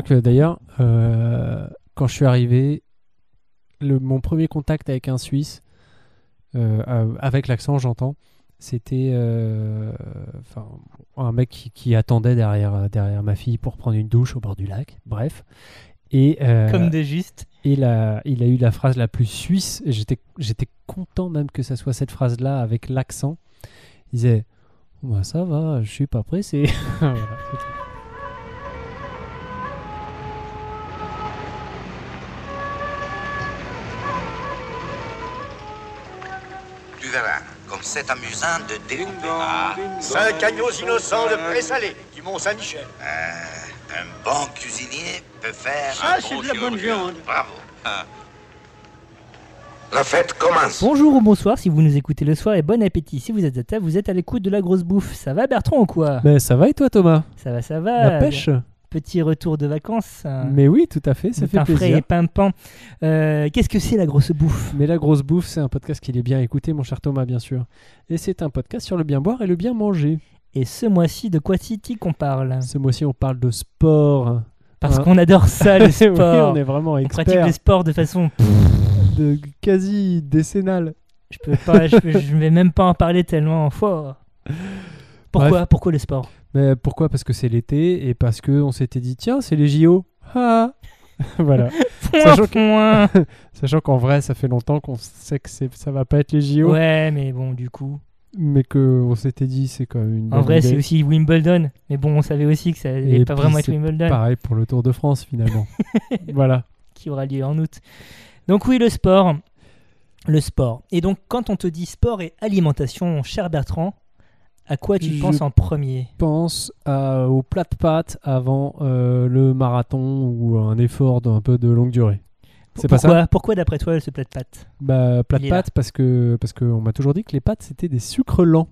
crois que d'ailleurs, euh, quand je suis arrivé, le, mon premier contact avec un Suisse, euh, euh, avec l'accent, j'entends, c'était euh, un mec qui, qui attendait derrière, derrière ma fille pour prendre une douche au bord du lac. Bref. Et, Comme de juste. et la- il a eu la phrase la plus suisse. et J'étais, j'étais content même que ça soit cette phrase-là avec l'accent. Il disait Bah, Ça va, je suis pas pressé. Voilà, Tu verras, comme c'est amusant de découper. Ah, Cinq agneaux innocents de présalé du Mont-Saint-Michel. euh, un bon cuisinier peut faire. Ça, un c'est bon de la bonne viande. Bravo. Ah. La fête commence. Bonjour ou bonsoir si vous nous écoutez le soir et bon appétit. Si vous êtes à table, vous êtes à l'écoute de la grosse bouffe. Ça va Bertrand ou quoi? Mais ça va et toi, Thomas? Ça va, ça va. La pêche? Petit retour de vacances. Mais oui, tout à fait, ça fait pain frais plaisir. et pimpant. Euh, Qu'est-ce que c'est la grosse bouffe? Mais la grosse bouffe, c'est un podcast qu'il est bien écouté, mon cher Thomas, bien sûr. Et c'est un podcast sur le bien boire et le bien manger. Et ce mois-ci, de quoi city qu'on parle? Ce mois-ci, on parle de sport. Parce Hein qu'on adore ça, le Oui, sport. on est vraiment On pratique experts le sport de façon. de quasi décennale. Je peux pas, je, peux- je vais même pas en parler tellement fort. Pourquoi Bref. Pourquoi le sport? Mais pourquoi? Parce que c'est l'été et parce que on s'était dit tiens, c'est les JO. Ah voilà. Sachant que-. Sachant qu'en vrai, ça fait longtemps qu'on sait que c'est- ça va pas être les JO, Ouais, mais bon, du coup. mais que on s'était dit c'est quand même une En vrai, idée. c'est aussi Wimbledon. Mais bon, on savait aussi que ça allait pas vraiment être Wimbledon pareil pour le Tour de France finalement. voilà. qui aura lieu en août. Donc, oui, le sport. Le sport. Et donc, quand on te dit sport et alimentation, cher Bertrand, à quoi tu Je- penses en premier Pense à- au plat de pâtes avant euh, le marathon ou un effort d'un peu de longue durée. C'est pas ça Pourquoi d'après toi, ce plat de pâtes? Bah plat de pâtes parce que parce qu'on m'a toujours dit que les pâtes c'était des sucres lents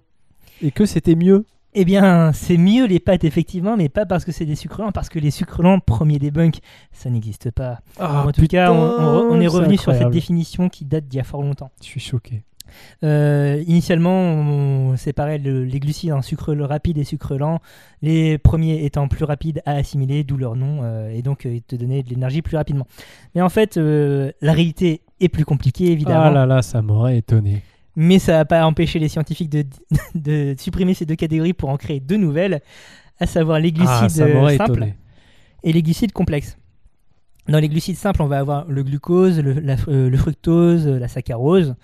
et que c'était mieux. Eh bien, c'est mieux les pâtes, effectivement, mais pas parce que c'est des sucres lents, parce que les sucres lents, premier débunk, ça n'existe pas. Ah, en tout cas, on, on- on est revenu sur cette définition qui date d'il y a fort longtemps. Je suis choqué. Euh, initialement, on séparait le- les glucides en sucre rapide et sucre lent, les premiers étant plus rapides à assimiler, d'où leur nom, euh, et donc euh, ils te donnaient de l'énergie plus rapidement. Mais en fait, euh, la réalité est plus compliquée, évidemment, Ah là là, ça m'aurait étonné. mais ça n'a pas empêché les scientifiques de, de supprimer ces deux catégories pour en créer deux nouvelles, à savoir les glucides ah, m'aurait simples étonné. et les glucides complexes. Dans les glucides simples, on va avoir le glucose, le, la- le fructose, la saccharose.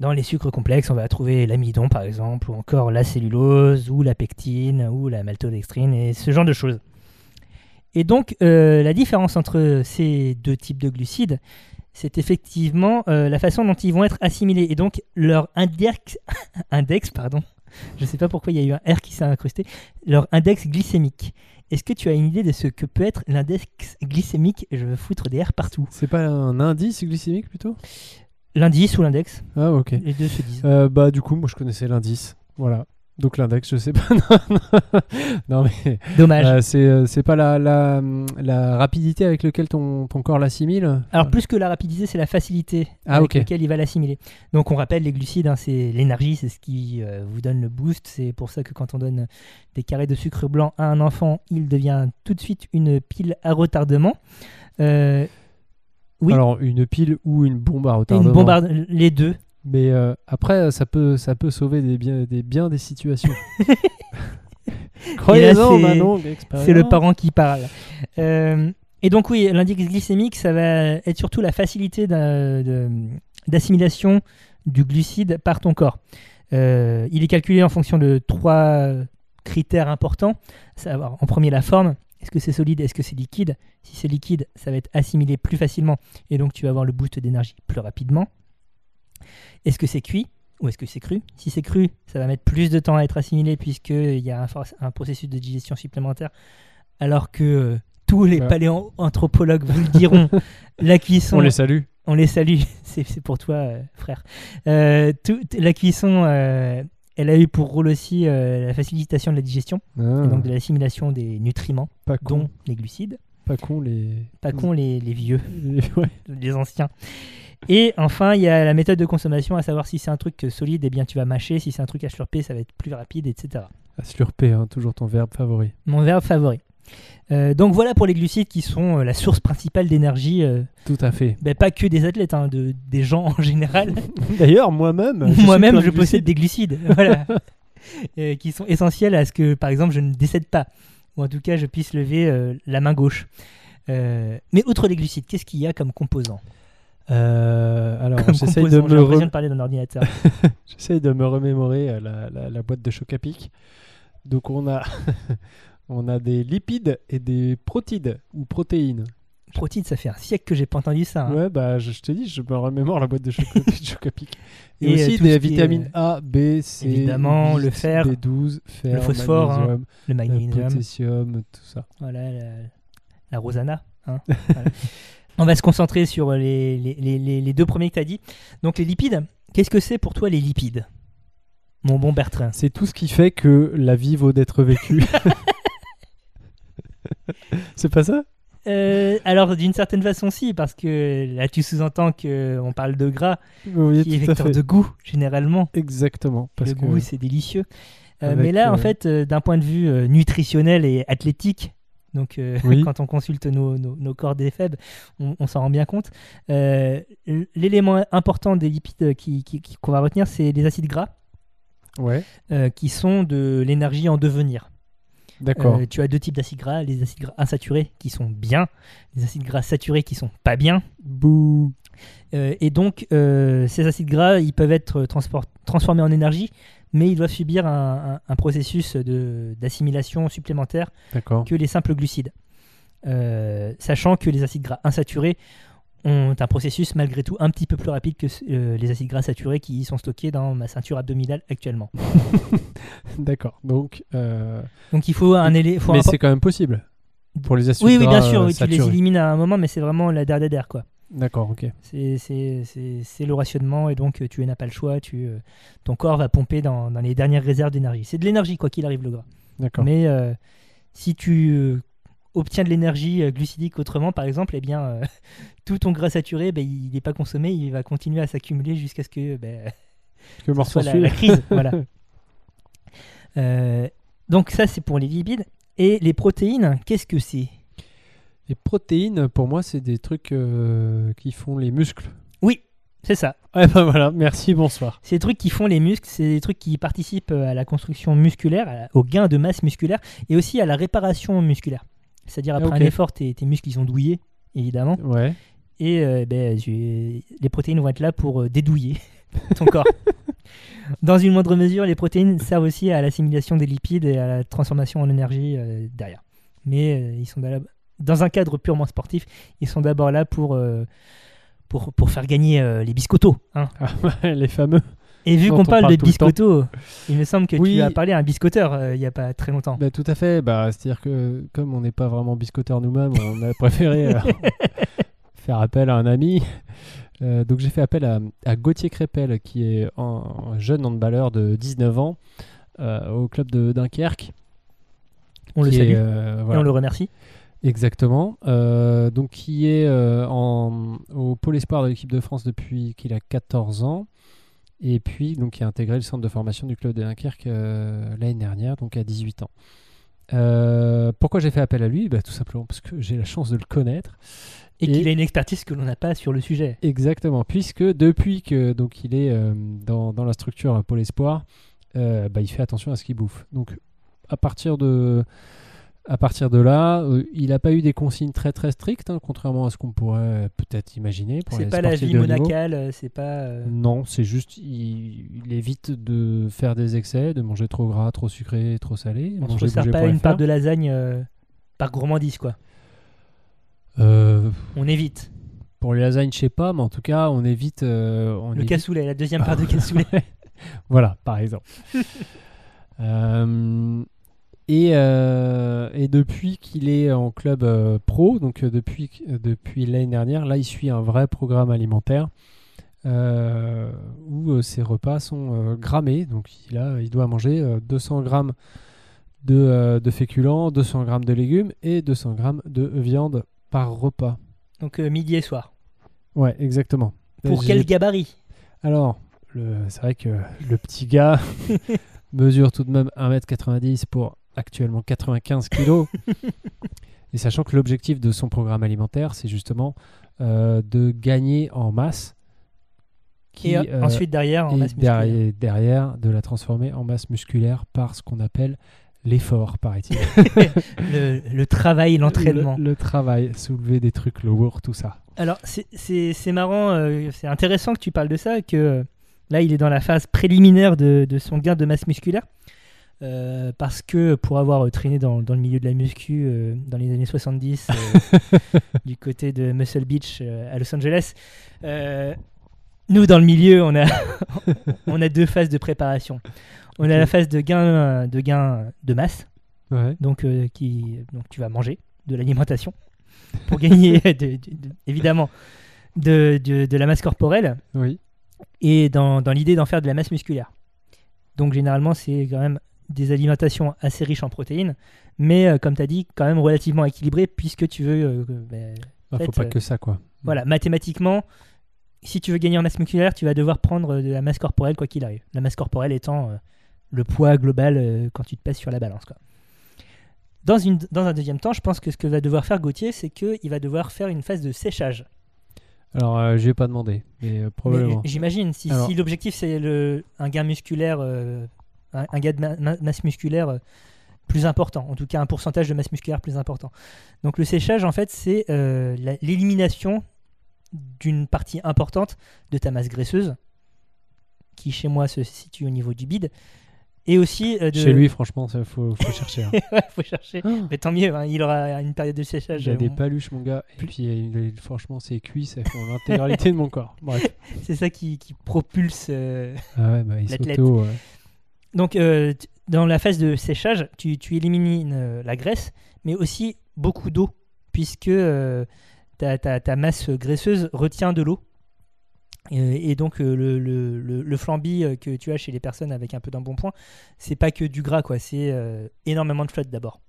Dans les sucres complexes, on va trouver l'amidon par exemple, ou encore la cellulose, ou la pectine, ou la maltodextrine, et ce genre de choses. Et donc, euh, la différence entre ces deux types de glucides, c'est effectivement euh, la façon dont ils vont être assimilés, et donc leur index, index pardon, je ne sais pas pourquoi il y a eu un R qui s'est incrusté, leur index glycémique. Est-ce que tu as une idée de ce que peut être l'index glycémique? Je veux foutre des R partout. C'est pas un indice glycémique plutôt? L'indice ou l'index Ah ok. Les deux se disent. Euh, bah du coup, moi je connaissais l'indice. Voilà. Donc l'index, je sais pas. non, non. Non, mais Dommage. euh, c'est euh, c'est pas la, la, la rapidité avec laquelle ton, ton corps l'assimile. Alors plus que la rapidité, c'est la facilité Ah, avec laquelle il va l'assimiler. Donc on rappelle les glucides, hein, c'est l'énergie, c'est ce qui euh, vous donne le boost. C'est pour ça que quand on donne des carrés de sucre blanc à un enfant, il devient tout de suite une pile à retardement. Euh, oui. Alors une pile ou une bombe à et retardement. une bombarde, les deux. Mais euh, après, ça peut, ça peut sauver des bien des, situations. Croyez-en, c'est- le parent qui parle. Euh, et donc oui, l'indice glycémique, ça va être surtout la facilité d'assimilation du glucide par ton corps. Euh, il est calculé en fonction de trois critères importants, en premier la forme. Est-ce que c'est solide? Est-ce que c'est liquide? Si c'est liquide, ça va être assimilé plus facilement et donc tu vas avoir le boost d'énergie plus rapidement. Est-ce que c'est cuit ou est-ce que c'est cru? Si c'est cru, ça va mettre plus de temps à être assimilé puisqu'il y a un, processus de digestion supplémentaire alors que euh, tous les Ouais. paléanthropologues vous le diront, la cuisson, On les salue. on les salue, c'est c'est pour toi, euh, frère. Euh, tout- la cuisson, euh, elle a eu pour rôle aussi euh, la facilitation de la digestion, Ah, et donc de l'assimilation des nutriments, pas con, dont les glucides. pas con les. Pas con les, les vieux, les- ouais. les anciens. Et enfin, il y a la méthode de consommation, à savoir si c'est un truc solide, eh bien tu vas mâcher, si c'est un truc à slurper, ça va être plus rapide, etc. À slurper, hein, toujours ton verbe favori. Mon verbe favori. Euh, donc voilà pour les glucides qui sont euh, la source principale d'énergie, euh, Tout à fait. ben, pas que des athlètes, hein, de, des gens en général. D'ailleurs, moi-même, suis Moi-même, plein je de possède glucides. des glucides, voilà, Euh, qui sont essentiels à ce que, par exemple, je ne décède pas, ou en tout cas, je puisse lever euh, la main gauche. Euh, mais outre les glucides, qu'est-ce qu'il y a comme composants Euh, alors, Comme j'essaye de, j'ai me l'impression rem- de parler d'un ordinateur. j'essaye de me remémorer euh, la, la- la boîte de choc à pic. Donc, on a, on a des lipides et des protides ou protéines. Protéines, ça fait un siècle que j'ai pas entendu ça. hein. Ouais, bah, je, je te dis, je me remémore la boîte de choc, de choc à pic. Et, Et, euh, aussi tout des vitamines A, B, C, évidemment, le 8, fer, B12, fer, le phosphore, hein, magnésium, Le le magnésium, potassium, tout ça. voilà, la, la Rosana. hein, voilà. On va se concentrer sur les, les- les- les- les deux premiers que tu as dit. Donc les lipides, qu'est-ce que c'est pour toi les lipides? Mon bon Bertrand. C'est tout ce qui fait que la vie vaut d'être vécue. C'est pas ça? Euh, alors d'une certaine façon si, parce que là tu sous-entends qu'on parle de gras, Oui, qui est vecteur de goût généralement. Exactement. Parce le que goût c'est délicieux. Euh, mais là en euh, fait d'un point de vue nutritionnel et athlétique, donc Oui. quand on consulte nos, nos, nos corps des faibles, on, on s'en rend bien compte. L'élément important des lipides qui- qui- qui- qu'on va retenir c'est les acides gras. Ouais, qui sont de l'énergie en devenir. D'accord. Euh, tu as deux types d'acides gras, les acides gras insaturés qui sont bien, les acides gras saturés qui sont pas bien. Bouh. Euh, et donc, euh, ces acides gras, ils peuvent être transformés en énergie, mais ils doivent subir un, un- un processus d'assimilation supplémentaire que les simples glucides. Sachant que les acides gras insaturés ont un processus malgré tout un petit peu plus rapide que euh, les acides gras saturés qui sont stockés dans ma ceinture abdominale actuellement. D'accord. Donc, euh, Donc il faut un élément. mais c'est quand même possible pour les acides Oui, oui, bien gras, sûr, oui, tu les élimines à un moment, mais c'est vraiment la dernière quoi. D'accord, ok. C'est- le rationnement et donc tu n'as pas le choix. Tu, euh, ton corps va pomper dans, dans les dernières réserves d'énergie. C'est de l'énergie quoi qu'il arrive le gras. D'accord. Mais si tu obtiens de l'énergie euh, glucidique autrement, par exemple, eh bien euh, tout ton gras saturé, ben, il n'est pas consommé, il va continuer à s'accumuler jusqu'à ce que ben, Que ce soit la, crise. voilà. Euh, donc ça c'est pour les lipides et les protéines. Qu'est-ce que c'est? Les protéines, pour moi, c'est des trucs euh, qui font les muscles. Oui, c'est ça. Ouais, ben voilà, merci, bonsoir. C'est des trucs qui font les muscles, c'est des trucs qui participent à la construction musculaire, au gain de masse musculaire et aussi à la réparation musculaire. C'est-à-dire après Ok. un effort, tes, tes muscles ils sont douillés, évidemment, Ouais. et euh, ben, les protéines vont être là pour euh, dédouiller ton corps. Dans une moindre mesure, les protéines servent aussi à l'assimilation des lipides et à la transformation en énergie euh, derrière. Mais euh, ils sont là- dans un cadre purement sportif, ils sont d'abord là pour, pour, pour faire gagner les biscottos. hein. Ah, les fameux. Et vu qu'on on parle parle de biscotto, il me semble que Oui. tu as parlé à un biscotteur euh, il n'y a pas très longtemps. Bah, tout à fait. Bah, C'est-à-dire que comme on n'est pas vraiment biscotteurs nous-mêmes, on a préféré euh, faire appel à un ami. Euh, donc j'ai fait appel à, à Gauthier Crépel, qui est un, un jeune handballeur de 19 ans au club de Dunkerque. on le est, salue et on le remercie. Exactement. Donc, qui est en, au pôle espoir de l'équipe de France depuis qu'il a 14 ans. Et puis, donc, qui a intégré le centre de formation du club de Dunkerque euh, l'année dernière, donc à 18 ans. Euh, pourquoi j'ai fait appel à lui? Bah, Tout simplement parce que j'ai la chance de le connaître. Et, Et- qu'il a une expertise que l'on n'a pas sur le sujet. Exactement, puisque depuis que donc il est euh, dans, dans la structure Pôle Espoir, bah, il fait attention à ce qu'il bouffe. Donc à partir de à partir de là, euh, il n'a pas eu des consignes très très strictes, hein, contrairement à ce qu'on pourrait euh, peut-être imaginer. pour C'est pas la vie monacale, euh, c'est pas. euh, Non, c'est juste il, il évite de faire des excès, de manger trop gras, trop sucré, trop salé. on se manger resserre pas une part de lasagne euh, par gourmandise, quoi. Euh, On évite. pour les lasagnes, je sais pas, mais en tout cas, on évite. euh, on Le évite cassoulet, la deuxième part de cassoulet. Voilà, par exemple. Euh, et, euh, et depuis qu'il est en club euh, pro, donc euh, depuis, depuis l'année dernière, là il suit un vrai programme alimentaire euh, où ses repas sont grammés. Donc il, a, il doit manger euh, 200 grammes de, de féculents, 200 grammes de légumes et 200 grammes de viande par repas. Donc midi et soir. Ouais, exactement. Pour quel gabarit? Alors, c'est vrai que le petit gars mesure tout de même 1m90 pour actuellement 95 kilos. et sachant que l'objectif de son programme alimentaire, c'est justement euh, de gagner en masse. Qui, Et euh, ensuite, derrière, en masse musculaire. derrière, derrière, de la transformer en masse musculaire par ce qu'on appelle l'effort, paraît-il. le, le travail, l'entraînement. Le, le travail, soulever des trucs lourds, tout ça. Alors, c'est- marrant, euh, c'est intéressant que tu parles de ça, que là, il est dans la phase préliminaire de, de son gain de masse musculaire. Euh, parce que pour avoir euh, traîné dans, dans le milieu de la muscu euh, dans les années 70, euh, du côté de Muscle Beach à Los Angeles, nous, dans le milieu, on a, on a deux phases de préparation. On a la phase de gain de, gain de masse, Ouais. donc, qui, donc tu vas manger de l'alimentation pour gagner de- de- de- évidemment de, la masse corporelle Oui. et dans, dans l'idée d'en faire de la masse musculaire. Donc généralement c'est quand même des alimentations assez riches en protéines, mais euh, comme tu as dit, quand même relativement équilibrées puisque tu veux... euh, ben, Il fait, faut pas euh, que ça, quoi. voilà, mathématiquement, si tu veux gagner en masse musculaire, tu vas devoir prendre euh, de la masse corporelle quoi qu'il arrive. La masse corporelle étant le poids global quand tu te pèses sur la balance. Quoi. Dans, une, dans un deuxième temps, je pense que ce que va devoir faire Gauthier, c'est qu'il va devoir faire une phase de séchage. Alors, euh, je vais pas demandé, mais euh, probablement. J'imagine, si, Alors- si l'objectif c'est un gain musculaire, euh, un, un gain de ma- ma- masse musculaire euh, plus important, en tout cas un pourcentage de masse musculaire plus important. Donc le séchage, en fait, c'est euh, l'élimination d'une partie importante de ta masse graisseuse, qui chez moi se situe au niveau du bide, et aussi euh, de... Chez lui, franchement, il faut, faut chercher. hein. Ouais, faut chercher. Ah. Mais tant mieux, hein, il aura une période de séchage. Il a des euh, paluches, mon gars. Et puis, franchement, ses cuisses, elles font l'intégralité de mon corps. C'est ça qui, qui propulse euh, Ah ouais, bah, il L'athlète. ouais. Donc, euh, dans la phase de séchage, tu, élimines euh, la graisse, mais aussi beaucoup d'eau, puisque euh, ta, masse graisseuse retient de l'eau. Et, donc, le, le, flambi que tu as chez les personnes avec un peu d'embonpoint, c'est pas que du gras, quoi. C'est énormément de flotte d'abord.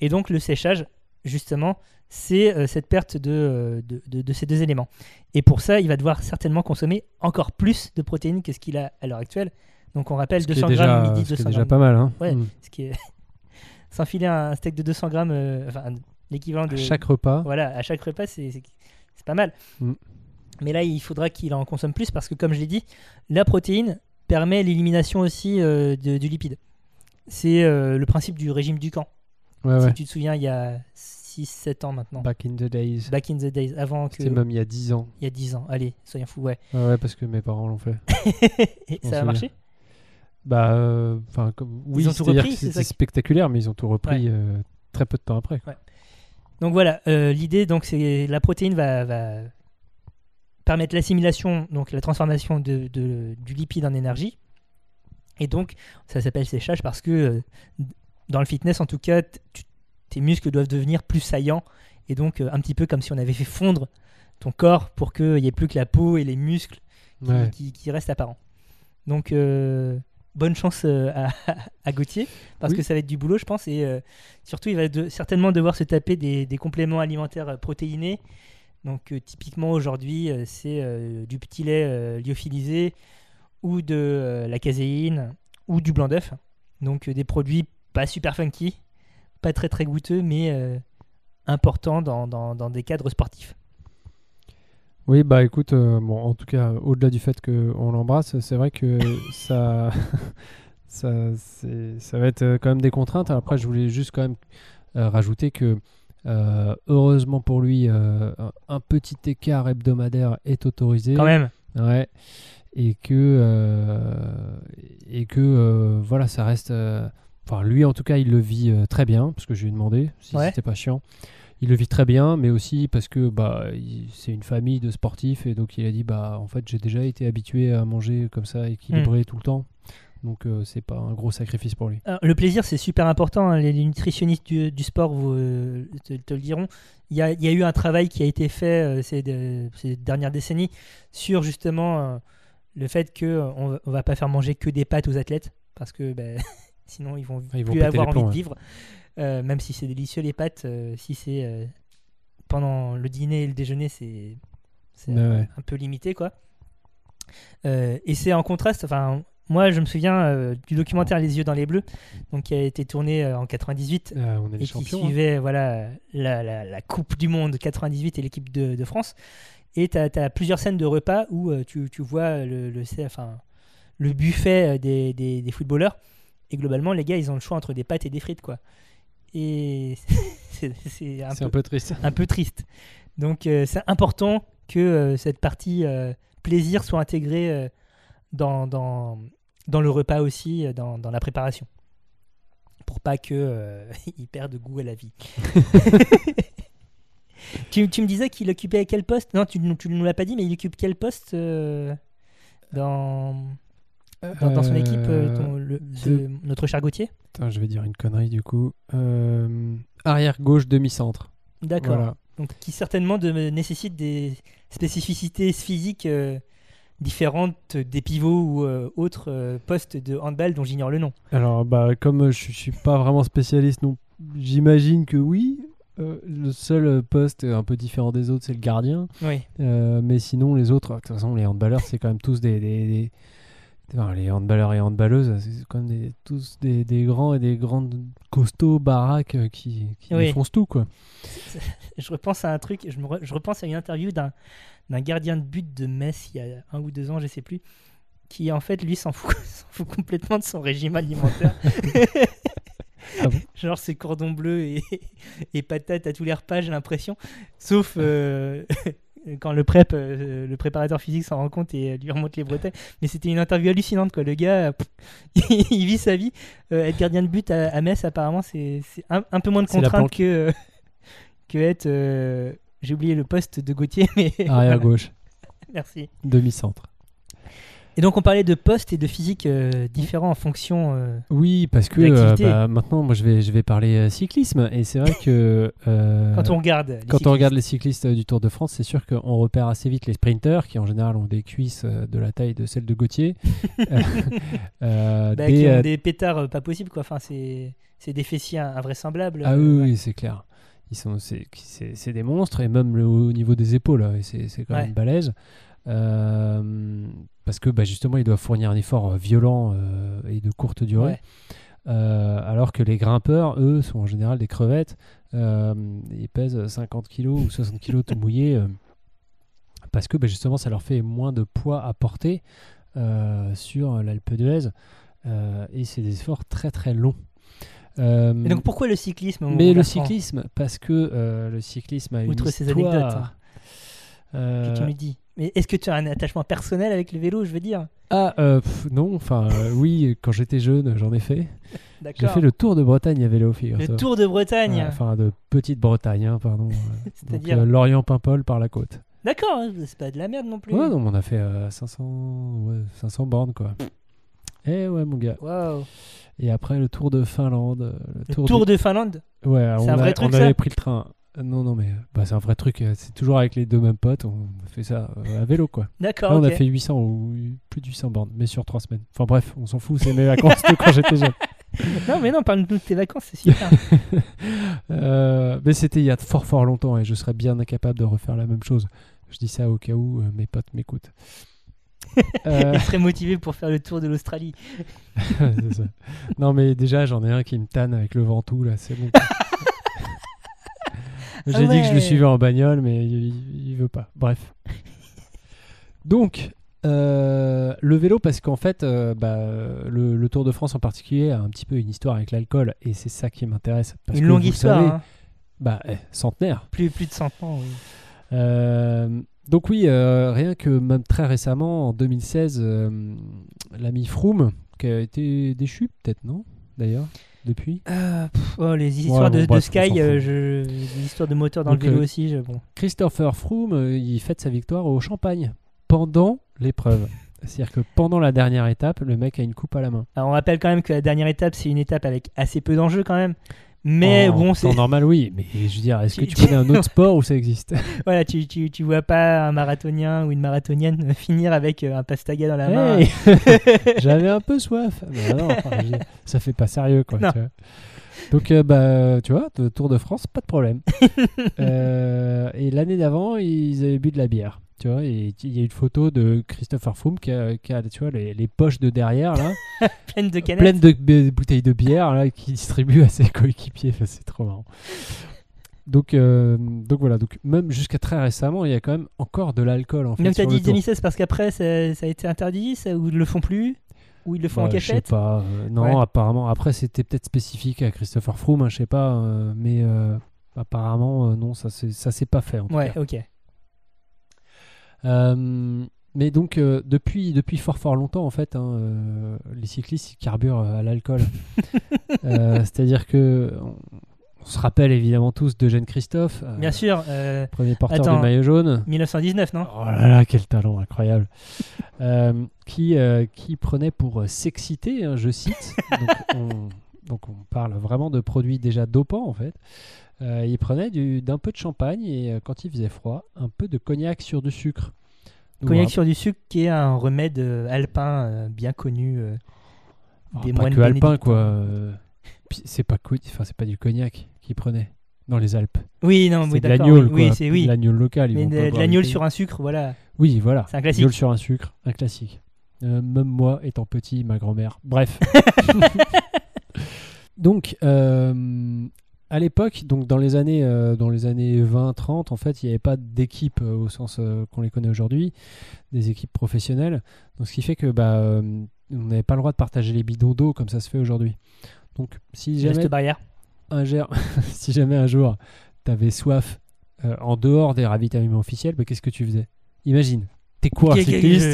Et donc, le séchage, justement, c'est cette perte de- de ces deux éléments. Et pour ça, il va devoir certainement consommer encore plus de protéines que ce qu'il a à l'heure actuelle. Donc, on rappelle Ce qui est 200 déjà, grammes midi, qui est 200 déjà grammes pas mal. Hein. Ouais. Mm. ce qui est s'enfiler un steak de 200 grammes, euh, enfin l'équivalent de À chaque repas. voilà à chaque repas, c'est pas mal. Mm. Mais là, il faudra qu'il en consomme plus parce que, comme je l'ai dit, la protéine permet l'élimination aussi euh, de- du lipide. C'est euh, le principe du régime du camp. Ouais, Si ouais. tu te souviens, il y a 6-7 ans maintenant. Back in the days. Back in the days, avant que. C'était même il y a 10 ans. Il y a 10 ans. Allez, soyons fous, ouais. Ouais, ouais, parce que mes parents l'ont fait. Et ça a marché? Bah, euh, enfin, comme oui, c'est spectaculaire, mais ils ont tout repris euh, très peu de temps après. Donc voilà, euh, l'idée, donc, c'est la protéine va, va permettre l'assimilation, donc la transformation de, de- du lipide en énergie. Et donc, ça s'appelle séchage parce que dans le fitness, en tout cas, tes muscles doivent devenir plus saillants. Et donc, euh, un petit peu comme si on avait fait fondre ton corps pour qu'il n'y ait plus que la peau et les muscles qui, Ouais. qui- qui restent apparents. Donc, euh, bonne chance euh, à, à Gauthier, parce Oui. que ça va être du boulot, je pense. Et euh, surtout, il va de- certainement devoir se taper des, des compléments alimentaires euh, protéinés. Donc, euh, typiquement, aujourd'hui, c'est du petit lait lyophilisé ou de la caséine ou du blanc d'œuf. Donc, des produits pas super funky, pas très très goûteux, mais importants dans, dans- dans des cadres sportifs. Oui, bah écoute, euh, bon, en tout cas, au-delà du fait qu'on l'embrasse, c'est vrai que ça, ça, ça va être euh, quand même des contraintes. Après, je voulais juste quand même euh, rajouter que, euh, heureusement pour lui, un, un petit écart hebdomadaire est autorisé. Quand même. Ouais. Et que, et que voilà, ça reste. Enfin, lui, en tout cas, il le vit très bien, parce que je lui ai demandé si Ouais. c'était pas chiant. Il le vit très bien, mais aussi parce que bah, c'est une famille de sportifs, et donc il a dit bah, en fait, j'ai déjà été habitué à manger comme ça, équilibré tout le temps. Donc, euh, c'est pas un gros sacrifice pour lui. Alors, le plaisir, c'est super important. hein. Les, les nutritionnistes du, du sport vous, euh, te, te le diront. Il y, a, il y a eu un travail qui a été fait euh, ces, de- ces dernières décennies sur justement euh, le fait qu'on ne va pas faire manger que des pâtes aux athlètes parce que ben, sinon ils vont Ah, ils plus avoir envie plombs, de vivre. Euh, même si c'est délicieux les pâtes, euh, si c'est euh, pendant le dîner et le déjeuner, c'est un, ouais. un peu limité quoi. Et c'est en contraste, enfin moi, je me souviens euh, du documentaire Les yeux dans les bleus, donc qui a été tourné euh, en 98 Euh, on est et qui champions. hein. suivait voilà la, la- la Coupe du Monde 98 et l'équipe de, de France. Et tu as, plusieurs scènes de repas où tu, tu vois le, le, c'est- enfin, le buffet des, des- des footballeurs. Et globalement, les gars, ils ont le choix entre des pâtes et des frites, quoi. Et c'est un peu un peu triste. un peu triste. Donc euh, c'est important que euh, cette partie euh, plaisir soit intégrée dans, dans, dans le repas aussi, dans, dans la préparation. Pour pas que euh, il perde goût à la vie. tu, tu me disais qu'il occupait quel poste? Non, tu, tu ne nous l'as pas dit, mais il occupe quel poste dans, dans, dans son équipe, euh, ton- le- ce- de- notre cher Gauthier Attends, je vais dire une connerie du coup. Euh, arrière gauche, demi-centre. D'accord. Voilà. Donc, qui certainement de- nécessite des spécificités physiques euh, différentes des pivots ou euh, autres euh, postes de handball dont j'ignore le nom. Alors, bah, comme je, je suis pas vraiment spécialiste, non, j'imagine que oui. Euh, le seul poste un peu différent des autres, c'est le gardien. Oui. Euh, mais sinon, les autres, de toute façon, les handballeurs, c'est quand même tous des. des- des- enfin, les handballeurs et handballeuses, c'est quand même des- tous des, des grands et des grandes costauds baraques euh, qui, qui Oui. tout, quoi. Je repense à un truc, je, me re- je repense à une interview d'un gardien de but de Metz il y a un ou deux ans, je sais plus, qui en fait, lui, s'en fout, fout complètement de son régime alimentaire. Ah bon? Genre c'est cordon bleu et, et patates à tous les repas, j'ai l'impression. Sauf euh, quand le prep, euh, le préparateur physique s'en rend compte et lui remonte les bretelles. Mais c'était une interview hallucinante quoi. Le gars, pff, il vit sa vie. Euh, être gardien de but à, à Metz, apparemment, c'est un, un peu moins de contraintes que, que être. euh, j'ai oublié le poste de Gauthier, mais. Arrière voilà. gauche, Merci. demi-centre. Et donc on parlait de postes et de physique euh, différents en fonction. euh, Oui, parce que euh, bah, maintenant, moi, je vais, je vais parler euh, cyclisme. Et c'est vrai que. quand on regarde. les Quand on regarde les cyclistes. cyclistes du Tour de France, c'est sûr qu'on repère assez vite les sprinters qui en général ont des cuisses de la taille de celle de Gauthier. Bah, des, qui ont des pétards pas possibles quoi. Enfin c'est c'est des fessiers invraisemblables. Ah oui, ouais. oui, c'est clair. Ils sont, c'est, des monstres et même le, au niveau des épaules, c'est, c'est quand Ouais. même balèze. Euh, parce que bah, justement, ils doivent fournir un effort euh, violent euh, et de courte durée. Ouais. Euh, alors que les grimpeurs, eux, sont en général des crevettes. Euh, ils pèsent 50 kg ou 60 kg tout mouillés. euh, parce que bah, justement, ça leur fait moins de poids à porter sur l'Alpe d'Huez. Et c'est des efforts très très longs. Et donc pourquoi le cyclisme mais le cyclisme, parce que le cyclisme a une Outre ces histoire. anecdotes, hein, euh, tu dis. Mais est-ce que tu as un attachement personnel avec le vélo, je veux dire? Ah, euh, pff, non, enfin, euh, oui, quand j'étais jeune, j'en ai fait. J'ai fait le tour de Bretagne à vélo, figure-toi. Le Tour de Bretagne. Enfin, de petite Bretagne, hein, pardon. C'est-à-dire. euh, Lorient-Paimpol par la côte. D'accord, hein, c'est pas de la merde non plus. Ouais, non, mais on a fait euh, 500, ouais, 500 bornes, quoi. Eh ouais, mon gars. Waouh. Et après, le tour de Finlande. Le, Le tour, Tour du- de Finlande? Ouais, C'est on, un vrai a- truc, on ça? avait pris le train. Non, non, mais bah, c'est un vrai truc. euh, C'est toujours avec les deux mêmes potes. On fait ça euh, à vélo, quoi. D'accord. Là, on a fait 800 ou plus de 800 bornes, mais sur 3 semaines. Enfin bref, on s'en fout, c'est mes vacances de quand j'étais jeune. Non, mais non, parle-nous de tes vacances, c'est super. Euh, mais c'était il y a fort fort longtemps et je serais bien incapable de refaire la même chose. Je dis ça au cas où euh, mes potes m'écoutent. Euh, Il serait motivé pour faire le tour de l'Australie. Non mais déjà j'en ai un qui me tanne avec le Ventoux là, c'est bon. J'ai dit que je le suivais en bagnole mais il, il veut pas. Bref. Donc euh, le vélo parce qu'en fait euh, bah, le, le Tour de France en particulier a un petit peu une histoire avec l'alcool et c'est ça qui m'intéresse. Une que longue histoire. savez, hein. Bah eh, centenaire. Plus, plus de 100 ans, oui. Euh, donc oui, rien que même très récemment, en 2016, euh, l'ami Froome, qui a été déchu peut-être, non D'ailleurs, depuis? Pff, oh, les histoires bon, de, bref, Sky, euh, je... les histoires de moteur dans Donc, le vélo euh, aussi. je- Bon. Christopher Froome, euh, il fête sa victoire au Champagne, pendant l'épreuve. C'est-à-dire que pendant la dernière étape, le mec a une coupe à la main. Alors, on rappelle quand même que la dernière étape, c'est une étape avec assez peu d'enjeux quand même. Mais en bon, c'est normal, oui. Mais je veux dire, est-ce que Tu- connais un autre sport où ça existe voilà, tu, tu, tu vois pas un marathonien ou une marathonienne finir avec euh, un pastaga dans la main. J'avais un peu soif. Mais non, enfin, dire, ça fait pas sérieux, quoi. Tu vois. Donc, euh, bah, tu vois, Tour de France, pas de problème. Euh, et l'année d'avant, ils avaient bu de la bière. Tu vois, il y a une photo de Christopher Froome qui a, qui a, tu vois, les, les poches de derrière, là, Pleine de canettes. pleines de bouteilles de bière, là, qui distribue à ses coéquipiers. Enfin, c'est trop marrant. Donc, euh, donc voilà, donc même jusqu'à très récemment, il y a quand même encore de l'alcool en fait. Donc t'as dit le tour. 2016 parce qu'après ça, ça a été interdit, ça, ou ils le font plus, ou ils le font en Bah, je sais cachette. pas. euh, non, Ouais. apparemment. Après, c'était peut-être spécifique à Christopher Froome, hein, je sais pas. euh, mais apparemment, non, ça ça s'est pas fait. En tout Ouais, cas. ok. Euh, mais donc, euh, depuis, depuis fort fort longtemps, en fait, hein, euh, les cyclistes ils carburent à l'alcool. Euh, C'est-à-dire que on, on se rappelle évidemment tous d'Eugène Christophe, Bien sûr, euh, premier porteur Attends. du maillot jaune. 1919, non? Oh là là, quel talent incroyable. Qui, qui prenait pour s'exciter, hein, je cite. Donc on, donc on parle vraiment de produits déjà dopants en fait. Euh, il prenait du- d'un peu de champagne et euh, quand il faisait froid, un peu de cognac sur du sucre. Donc, Cognac voilà. sur du sucre qui est un remède euh, alpin bien connu. Ah, des pas moines que alpin quoi. c'est pas enfin c'est pas du cognac qu'il prenait dans les Alpes. Oui, non, oui, d'accord. l'agneau oui, c'est oui. L'agneau local. ils Mais vont de, pas l'agneau sur un sucre, voilà. Oui, voilà. C'est un classique. Viol sur un sucre, un classique. Euh, même moi, étant petit, ma grand-mère. Bref. donc, euh, à l'époque, donc dans les années, euh, dans les années 20-30, en fait, il n'y avait pas d'équipe euh, au sens euh, qu'on les connaît aujourd'hui, des équipes professionnelles. Donc, ce qui fait que bah, on n'avait pas le droit de partager les bidons d'eau comme ça se fait aujourd'hui. Donc, si jamais barrière. un ger- si jamais un jour tu avais soif en dehors des ravitaillements officiels, bah, qu'est-ce que tu faisais? Imagine, t'es quoi, Ok, ok, cycliste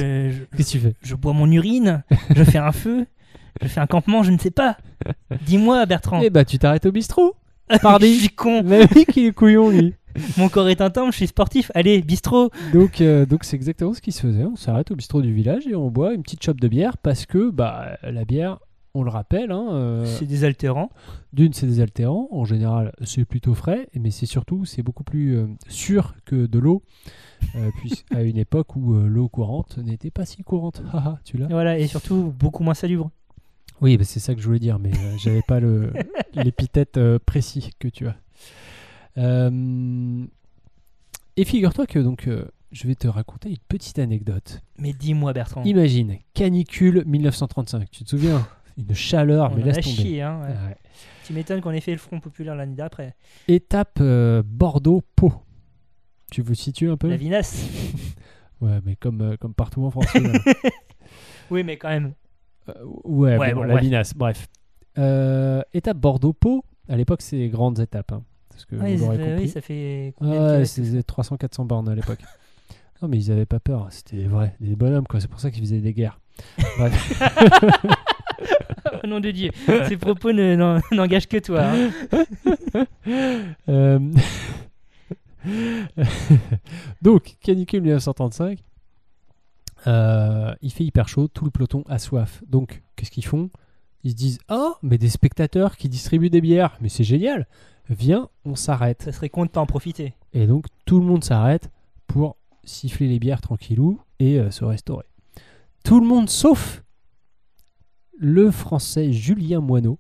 Qu'est-ce que tu fais? je bois mon urine, je fais un feu, je fais un campement, je ne sais pas. Dis-moi, Bertrand. Eh bah, tu t'arrêtes au bistrot. je Pardi. suis con. Mais oui, qu'il est couillon, lui. Mon corps est un temple, je suis sportif. Allez, bistrot. Donc, euh, donc c'est exactement ce qui se faisait. On s'arrête au bistrot du village et on boit une petite chope de bière parce que bah, la bière, on le rappelle, hein, euh, C'est désaltérant. d'une, c'est désaltérant. En général, c'est plutôt frais, mais c'est surtout, c'est beaucoup plus euh, sûr que de l'eau. euh, puisqu'à une époque où euh, l'eau courante n'était pas si courante. Tu l'as Voilà, et surtout beaucoup moins salubre. Oui, bah, c'est ça que je voulais dire, mais euh, j'avais pas l'épithète euh, précis que tu as. Euh, et figure-toi que donc euh, je vais te raconter une petite anecdote. Mais dis-moi, Bertrand. Imagine canicule 1935. Tu te souviens? Une chaleur, on mais laisse tomber. chié, hein, ouais. Ouais. Tu m'étonnes qu'on ait fait le Front Populaire l'année d'après. Étape Bordeaux-Pau. Tu vous situes un peu? La vinasse. Ouais, mais comme, comme partout en France. Oui, mais quand même. Euh, ouais, Ouais, bon, bon, la bref. vinasse, bref. Euh, étape Bordeaux-Pau. À l'époque, c'est les grandes étapes. hein, parce que Ouais, vous l'aurez compris. oui, ça fait combien c'était 300-400 bornes à l'époque. non, mais ils avaient pas peur. C'était des vrais, des bonhommes, quoi. C'est pour ça qu'ils faisaient des guerres. Bref. Au nom de Dieu. Ces propos ne- n'en- n'engagent que toi. hein. Euh, Donc, canicule 1935. Euh, il fait hyper chaud, tout le peloton a soif. Donc, qu'est-ce qu'ils font? Ils se disent Oh, mais des spectateurs qui distribuent des bières, mais c'est génial Viens, on s'arrête. Ça serait con de pas en profiter. Et donc, tout le monde s'arrête pour siffler les bières tranquillou et euh, se restaurer. Tout le monde sauf le français Julien Moineau,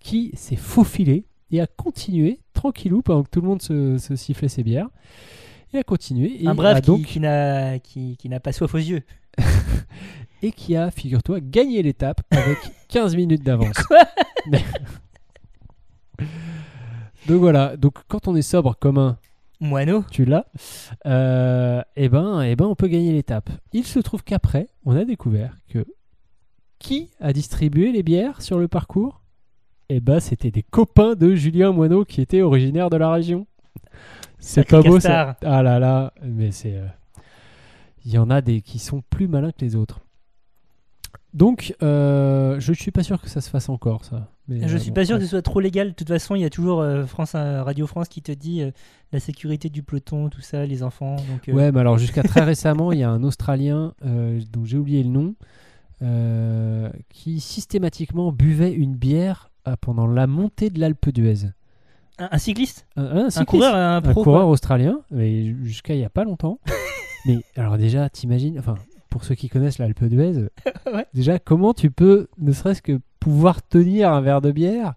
qui s'est faufilé et a continué tranquillou pendant que tout le monde se, se sifflait ses bières. Il a continué et un brave a qui, donc qui n'a qui, qui n'a pas soif aux yeux. et qui a, figure-toi, gagné l'étape avec 15 minutes d'avance. Donc voilà, donc quand on est sobre comme un Moineau. tu l'as, euh, et ben, eh ben, on peut gagner l'étape. Il se trouve qu'après, on a découvert que qui a distribué les bières sur le parcours? Eh ben, c'était des copains de Julien Moineau qui étaient originaires de la région. C'est pas beau ça. Ah là là, mais c'est. euh, Il y en a des qui sont plus malins que les autres. Donc, euh, je suis pas sûr que ça se fasse encore, ça. Mais, Je euh, suis bon, pas sûr que ce soit trop légal. De toute façon, il y a toujours euh, France, euh, Radio France qui te dit euh, la sécurité du peloton, tout ça, les enfants. Donc, euh, Ouais, mais alors jusqu'à très récemment, il y a un Australien euh, dont j'ai oublié le nom euh, qui systématiquement buvait une bière euh, pendant la montée de l'Alpe d'Huez. Un, un cycliste, Un, coureur, un coureur australien, mais jusqu'à il y a pas longtemps. mais alors déjà, t'imagines, enfin pour ceux qui connaissent l'Alpe d'Huez, Ouais. déjà comment tu peux, ne serait-ce que pouvoir tenir un verre de bière.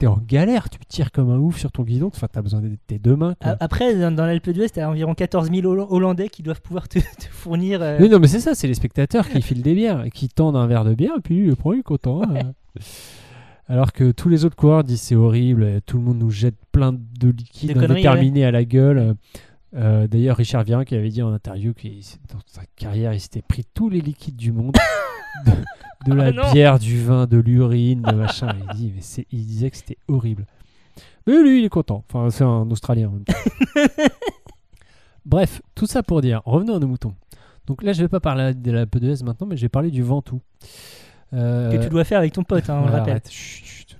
T'es en galère, tu tires comme un ouf sur ton guidon, enfin t'as besoin de tes deux mains. quoi. Après, dans, l'Alpe d'Huez, t'as environ 14 000 Holl- Hollandais qui doivent pouvoir te, te fournir. euh, Oui, non, mais c'est ça, c'est les spectateurs qui filent des bières, qui tendent un verre de bière, et puis le prend, il est content. hein. Alors que tous les autres coureurs disent c'est horrible, tout le monde nous jette plein de liquide indéterminé à la gueule. Euh, D'ailleurs, Richard Viren qui avait dit en interview que dans sa carrière, il s'était pris tous les liquides du monde. De, de la Ah bière, du vin, de l'urine, de machin. Il, dit, mais c'est- il disait que c'était horrible. Mais lui, il est content. Enfin, c'est un Australien en même temps. Bref, tout ça pour dire, revenons à nos moutons. Donc là, je vais pas parler de la P2S maintenant, mais je vais parler du Ventoux. Euh, que tu dois faire avec ton pote, hein, on le rappelle. arrête, chut, chut.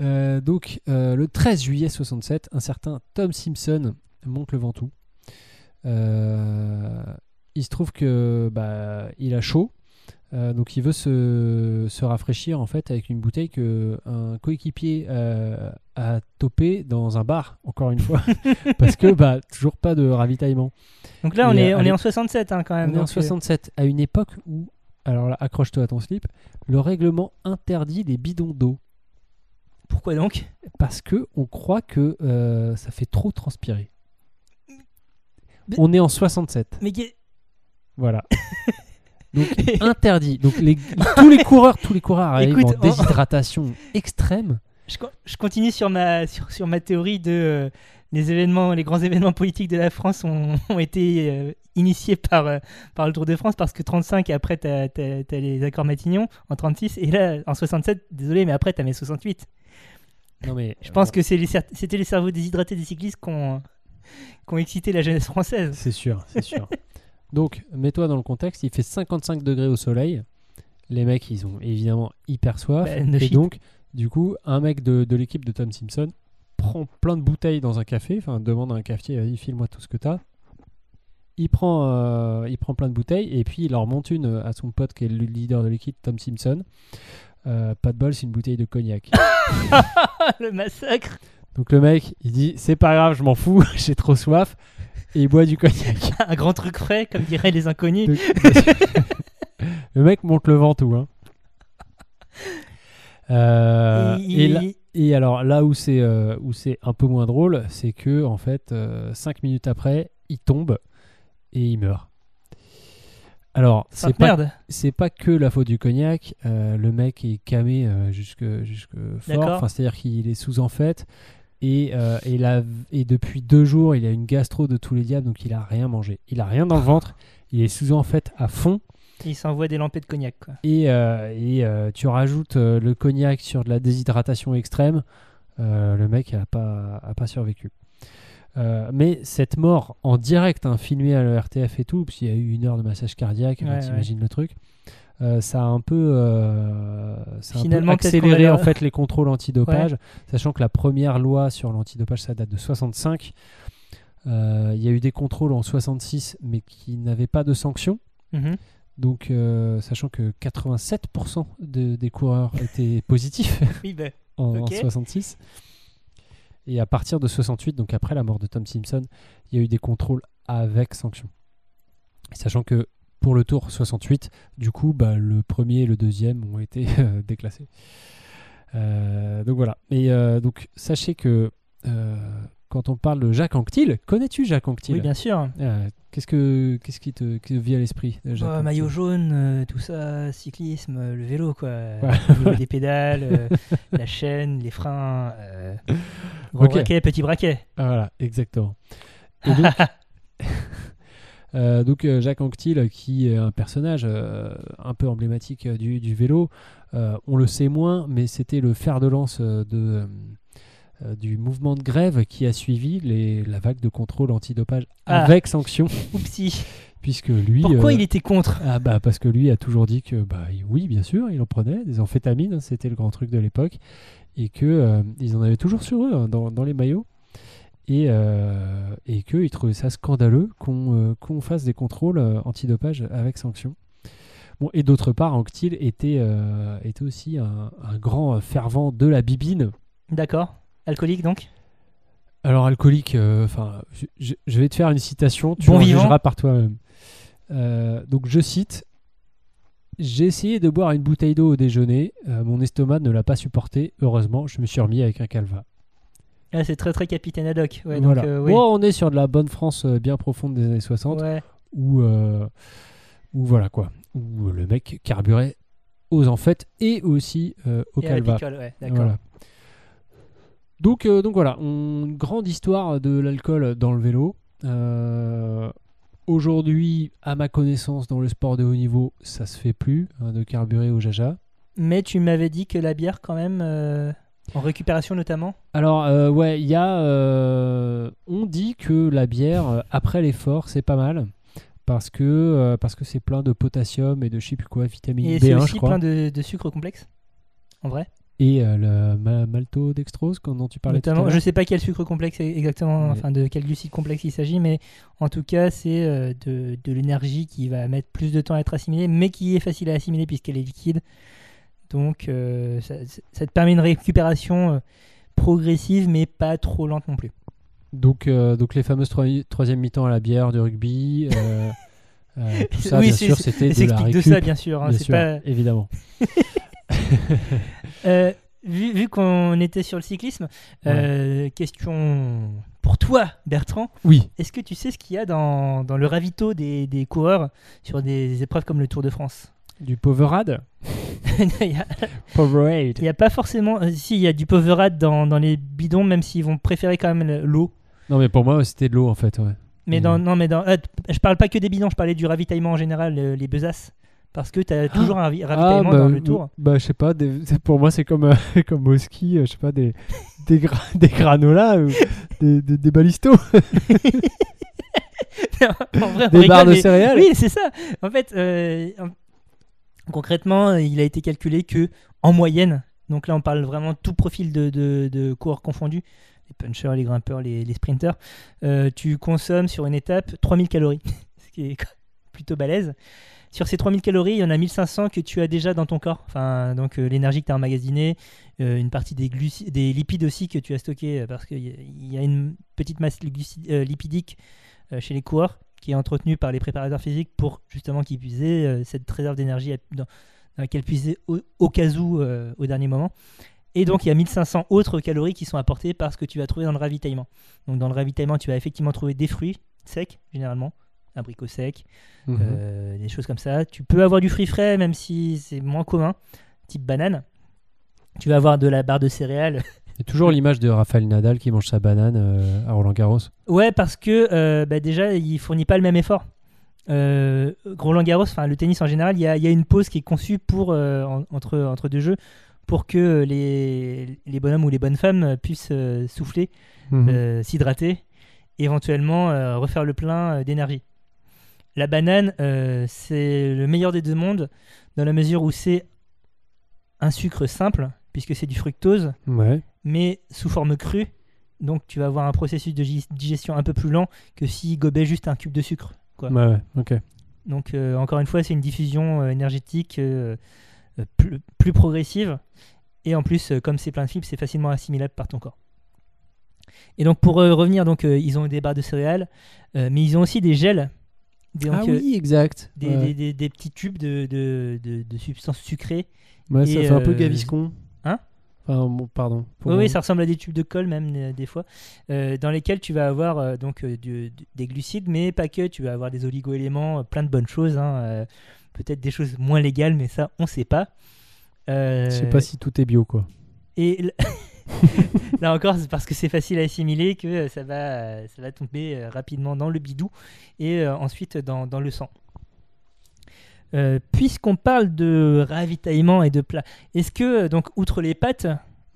Euh, donc, euh, le 13 juillet 67, un certain Tom Simpson monte le Ventoux. Il se trouve que bah, il a chaud, euh, donc il veut se, se rafraîchir en fait avec une bouteille que un coéquipier euh, a topé dans un bar, encore une fois, parce que bah, toujours pas de ravitaillement. Donc là, on est, on est en 67 hein, quand même. On est en donc, euh, 67, à une époque où, alors là, accroche-toi à ton slip, le règlement interdit les bidons d'eau pourquoi donc? Parce que on croit que euh, ça fait trop transpirer. Mais- On est en 67, Mais voilà. Donc interdit. Donc les- tous les coureurs, tous les coureurs arrivent Écoute, en déshydratation extrême. je, co- je continue sur ma, sur, sur ma théorie de euh, les événements, les grands événements politiques de la France ont, ont été euh, initiés par, euh, par le Tour de France parce que 35 et après t'as as, les accords Matignon en 36 et là en 67, désolé mais après t'as mes 68. Non mais Je pense que les cer- c'était les cerveaux déshydratés des cyclistes qui ont, excité la jeunesse française. c'est sûr, c'est sûr. Donc mets-toi dans le contexte. Il fait 55 degrés au soleil. Les mecs, ils ont évidemment hyper soif. Bah, no et shit. donc, du coup, un mec de, de l'équipe de Tom Simpson prend plein de bouteilles dans un café, enfin demande à un cafetier, vas-y, file-moi tout ce que t'as. Il prend, euh, il prend plein de bouteilles et puis il leur monte une à son pote qui est le leader de l'équipe, Tom Simpson. Euh, pas de bol, c'est une bouteille de cognac. le massacre. Donc le mec, il dit, c'est pas grave, je m'en fous, j'ai trop soif. Et il boit du cognac. Un grand truc frais, comme diraient les inconnus. Donc- le mec monte le vent tout. Hein. Euh, Et- et, là- et alors là où c'est euh, où c'est un peu moins drôle, c'est que en fait, 5 minutes après, il tombe et il meurt. Alors, c'est pas, merde. c'est pas que la faute du cognac. euh, le mec est camé euh, jusque, jusque fort. Enfin, C'est-à-dire qu'il est sous en fait. Et, euh, et, la- et depuis deux jours, il a une gastro de tous les diables, donc il a rien mangé. Il a rien dans le ventre. Il est sous en fait à fond. Il s'envoie des lampées de cognac. Quoi. Et, euh, et, euh, tu rajoutes euh, le cognac sur de la déshydratation extrême, le mec a pas, a pas survécu. Mais cette mort en direct, hein, filmée à l'ERTF et tout, parce qu'il y a eu une heure de massage cardiaque, Ouais, t'imagines le truc, ça a un peu, ça a un peu Finalement, accéléré en fait les contrôles antidopage, sachant que la première loi sur l'antidopage, ça date de 65. Euh, Il y a eu des contrôles en 66, mais qui n'avaient pas de sanctions. Mhm. Donc, euh, sachant que 87% de- des coureurs étaient positifs Oui, bah, en, en Ok. 66. Et à partir de 68, donc après la mort de Tom Simpson, il y a eu des contrôles avec sanction. Sachant que pour le tour 68, du coup, bah, le premier et le deuxième ont été euh, déclassés. Euh, donc voilà. Et euh, donc, sachez que quand on parle de Jacques Anquetil, connais-tu Jacques Anquetil oui, bien sûr. Euh, Qu'est-ce que qu'est-ce qui te, qui te vient à l'esprit Oh, Anquetil maillot jaune, euh, tout ça, cyclisme, euh, le vélo, quoi. Ouais. Au niveau des pédales, euh, la chaîne, les freins. Euh, gros Ok. braquet, petit braquet. Ah, voilà, exactement. Et donc, euh, donc, euh, Jacques Anquetil, qui est un personnage euh, un peu emblématique euh, du, du vélo, euh, on le sait moins, mais c'était le fer de lance euh, de, euh, du mouvement de grève qui a suivi les, la vague de contrôle antidopage Ah. avec sanction, Oupsie. puisque lui... Pourquoi euh, il était contre? ah bah parce que lui a toujours dit que bah oui bien sûr il en prenait des amphétamines hein, c'était le grand truc de l'époque et que euh, ils en avaient toujours sur eux hein, dans, dans les maillots et, euh, et qu'ils trouvaient ça scandaleux qu'on euh, qu'on fasse des contrôles euh, antidopage avec sanction. Bon, et d'autre part, Anctil était, euh, était aussi un, un grand fervent de la bibine. D'accord. Alcoolique, donc Alors alcoolique, euh, enfin, je, je- je vais te faire une citation, tu Bon en jugeras par toi-même. Euh, donc je cite J'ai essayé de boire une bouteille d'eau au déjeuner. Euh, mon estomac ne l'a pas supporté. Heureusement, je me suis remis avec un calva. Ah, c'est très très capitaine Haddock. Ouais, voilà. donc, oui. Bon, on est sur de la bonne France bien profonde des années 60 Ouais. où, où voilà quoi, où le mec carburait aux enfêtes et aussi au Et à la calva. picole, ouais, d'accord. Voilà. Donc, euh, donc voilà, on- une grande histoire de l'alcool dans le vélo. Euh, Aujourd'hui, à ma connaissance, dans le sport de haut niveau, ça se fait plus hein, de carburer au jaja. Mais tu m'avais dit que la bière, quand même, euh, en récupération notamment? Alors, ouais, il y a. on dit que la bière, après l'effort, c'est pas mal. Parce que euh, parce que c'est plein de potassium et de je sais plus quoi, vitamine Et c'est B1, je aussi crois. plein de, de sucre complexe. En vrai? Et euh, le ma- maltodextrose, dont tu parlais tout à Notamment, l'heure. je sais pas quel sucre complexe exactement, Ouais. enfin de quel glucide complexe il s'agit, mais en tout cas, c'est euh, de, de l'énergie qui va mettre plus de temps à être assimilée, mais qui est facile à assimiler puisqu'elle est liquide. Donc, euh, ça, ça te permet une récupération progressive, mais pas trop lente non plus. Donc, euh, donc les fameuses troi- troisième mi-temps à la bière du rugby, euh, euh, tout ça, Oui, bien sûr, c'était de la explique de récup, ça, bien sûr. hein, bien c'est sûr, pas- évidemment. Euh, vu vu qu'on était sur le cyclisme, euh, question pour toi, Bertrand. Oui. Est-ce que tu sais ce qu'il y a dans, dans le ravito des, des coureurs sur des épreuves comme le Tour de France? Du Poverade? Il y a- Poverade. il n'y a, pas forcément. euh, si, il y a du Powerade dans, dans les bidons, même s'ils vont préférer quand même le- l'eau. Non, mais pour moi, c'était de l'eau en fait. Ouais. Mais dans, non, mais dans, euh, je parle pas que des bidons, je parlais du ravitaillement en général, les besaces. Parce que tu as toujours un ravi- ravitaillement bah, dans le tour. Bah, je sais pas, des- pour moi, c'est comme, euh, comme au ski, euh, je sais pas, des, des, gra- des granolas ou des, des, des balistos, en vrai, des rigole, barres de mais- céréales. Oui, c'est ça. En fait, euh, en- concrètement, il a été calculé que en moyenne, donc là on parle vraiment tout profil de, de, de coureurs confondus, les punchers, les grimpeurs, les, les sprinters, euh, tu consommes sur une étape 3000 calories, ce qui est plutôt balèze. Sur ces 3000 calories, il y en a 1500 que tu as déjà dans ton corps. Enfin, donc euh, l'énergie que tu as emmagasinée, euh, une partie des, lipides aussi que tu as stocké, euh, parce qu'il y, a- une petite masse lipidique chez les coureurs qui est entretenue par les préparateurs physiques pour justement qu'ils puissent euh, cette réserve d'énergie dans, laquelle puiser au, au cas où au dernier moment. Et donc il y a 1500 autres calories qui sont apportées par ce que tu vas trouver dans le ravitaillement. Donc dans le ravitaillement, tu vas effectivement trouver des fruits secs généralement, abricots secs, Mhm. euh, des choses comme ça. Tu peux avoir du fruit frais, même si c'est moins commun, type banane. Tu vas avoir de la barre de céréales. Il y a toujours l'image de Rafael Nadal qui mange sa banane euh, à Roland Garros. Ouais, parce que euh, bah, déjà, il fournit pas le même effort. Roland Garros, enfin le tennis en général, il y a, il y a une pause qui est conçue pour en- entre entre deux jeux pour que les, les bonhommes ou les bonnes femmes puissent souffler, Mhm. s'hydrater, éventuellement euh, refaire le plein d'énergie. La banane, euh, c'est le meilleur des deux mondes dans la mesure où c'est un sucre simple, puisque c'est du fructose, Ouais. mais sous forme crue. Donc tu vas avoir un processus de digestion un peu plus lent que si gobait juste un cube de sucre. Quoi. Ouais, ouais, ok. Donc euh, encore une fois, c'est une diffusion euh, énergétique euh, plus, plus progressive. Et en plus, comme c'est plein de fibres, c'est facilement assimilable par ton corps. Et donc pour revenir, donc ils ont des barres de céréales, mais ils ont aussi des gels. Donc, ah oui, exact. des, ouais. des- des- des petits tubes de, de- de- de substances sucrées. Ouais, ça fait un peu euh, gaviscon. hein Enfin, bon, pardon. Oui, ça ressemble à des tubes de colle même euh, des fois, euh, dans lesquels tu vas avoir euh, donc du- du- des glucides, mais pas que. Tu vas avoir des oligo-éléments, plein de bonnes choses. hein, Peut-être des choses moins légales, mais ça, on sait pas. Je sais pas si tout est bio, quoi. Et là encore, c'est parce que c'est facile à assimiler que euh, ça va, euh, ça va tomber euh, rapidement dans le bidou et ensuite dans, dans le sang. Euh, Puisqu'on parle de ravitaillement et de plats, est-ce que, donc, outre les pâtes,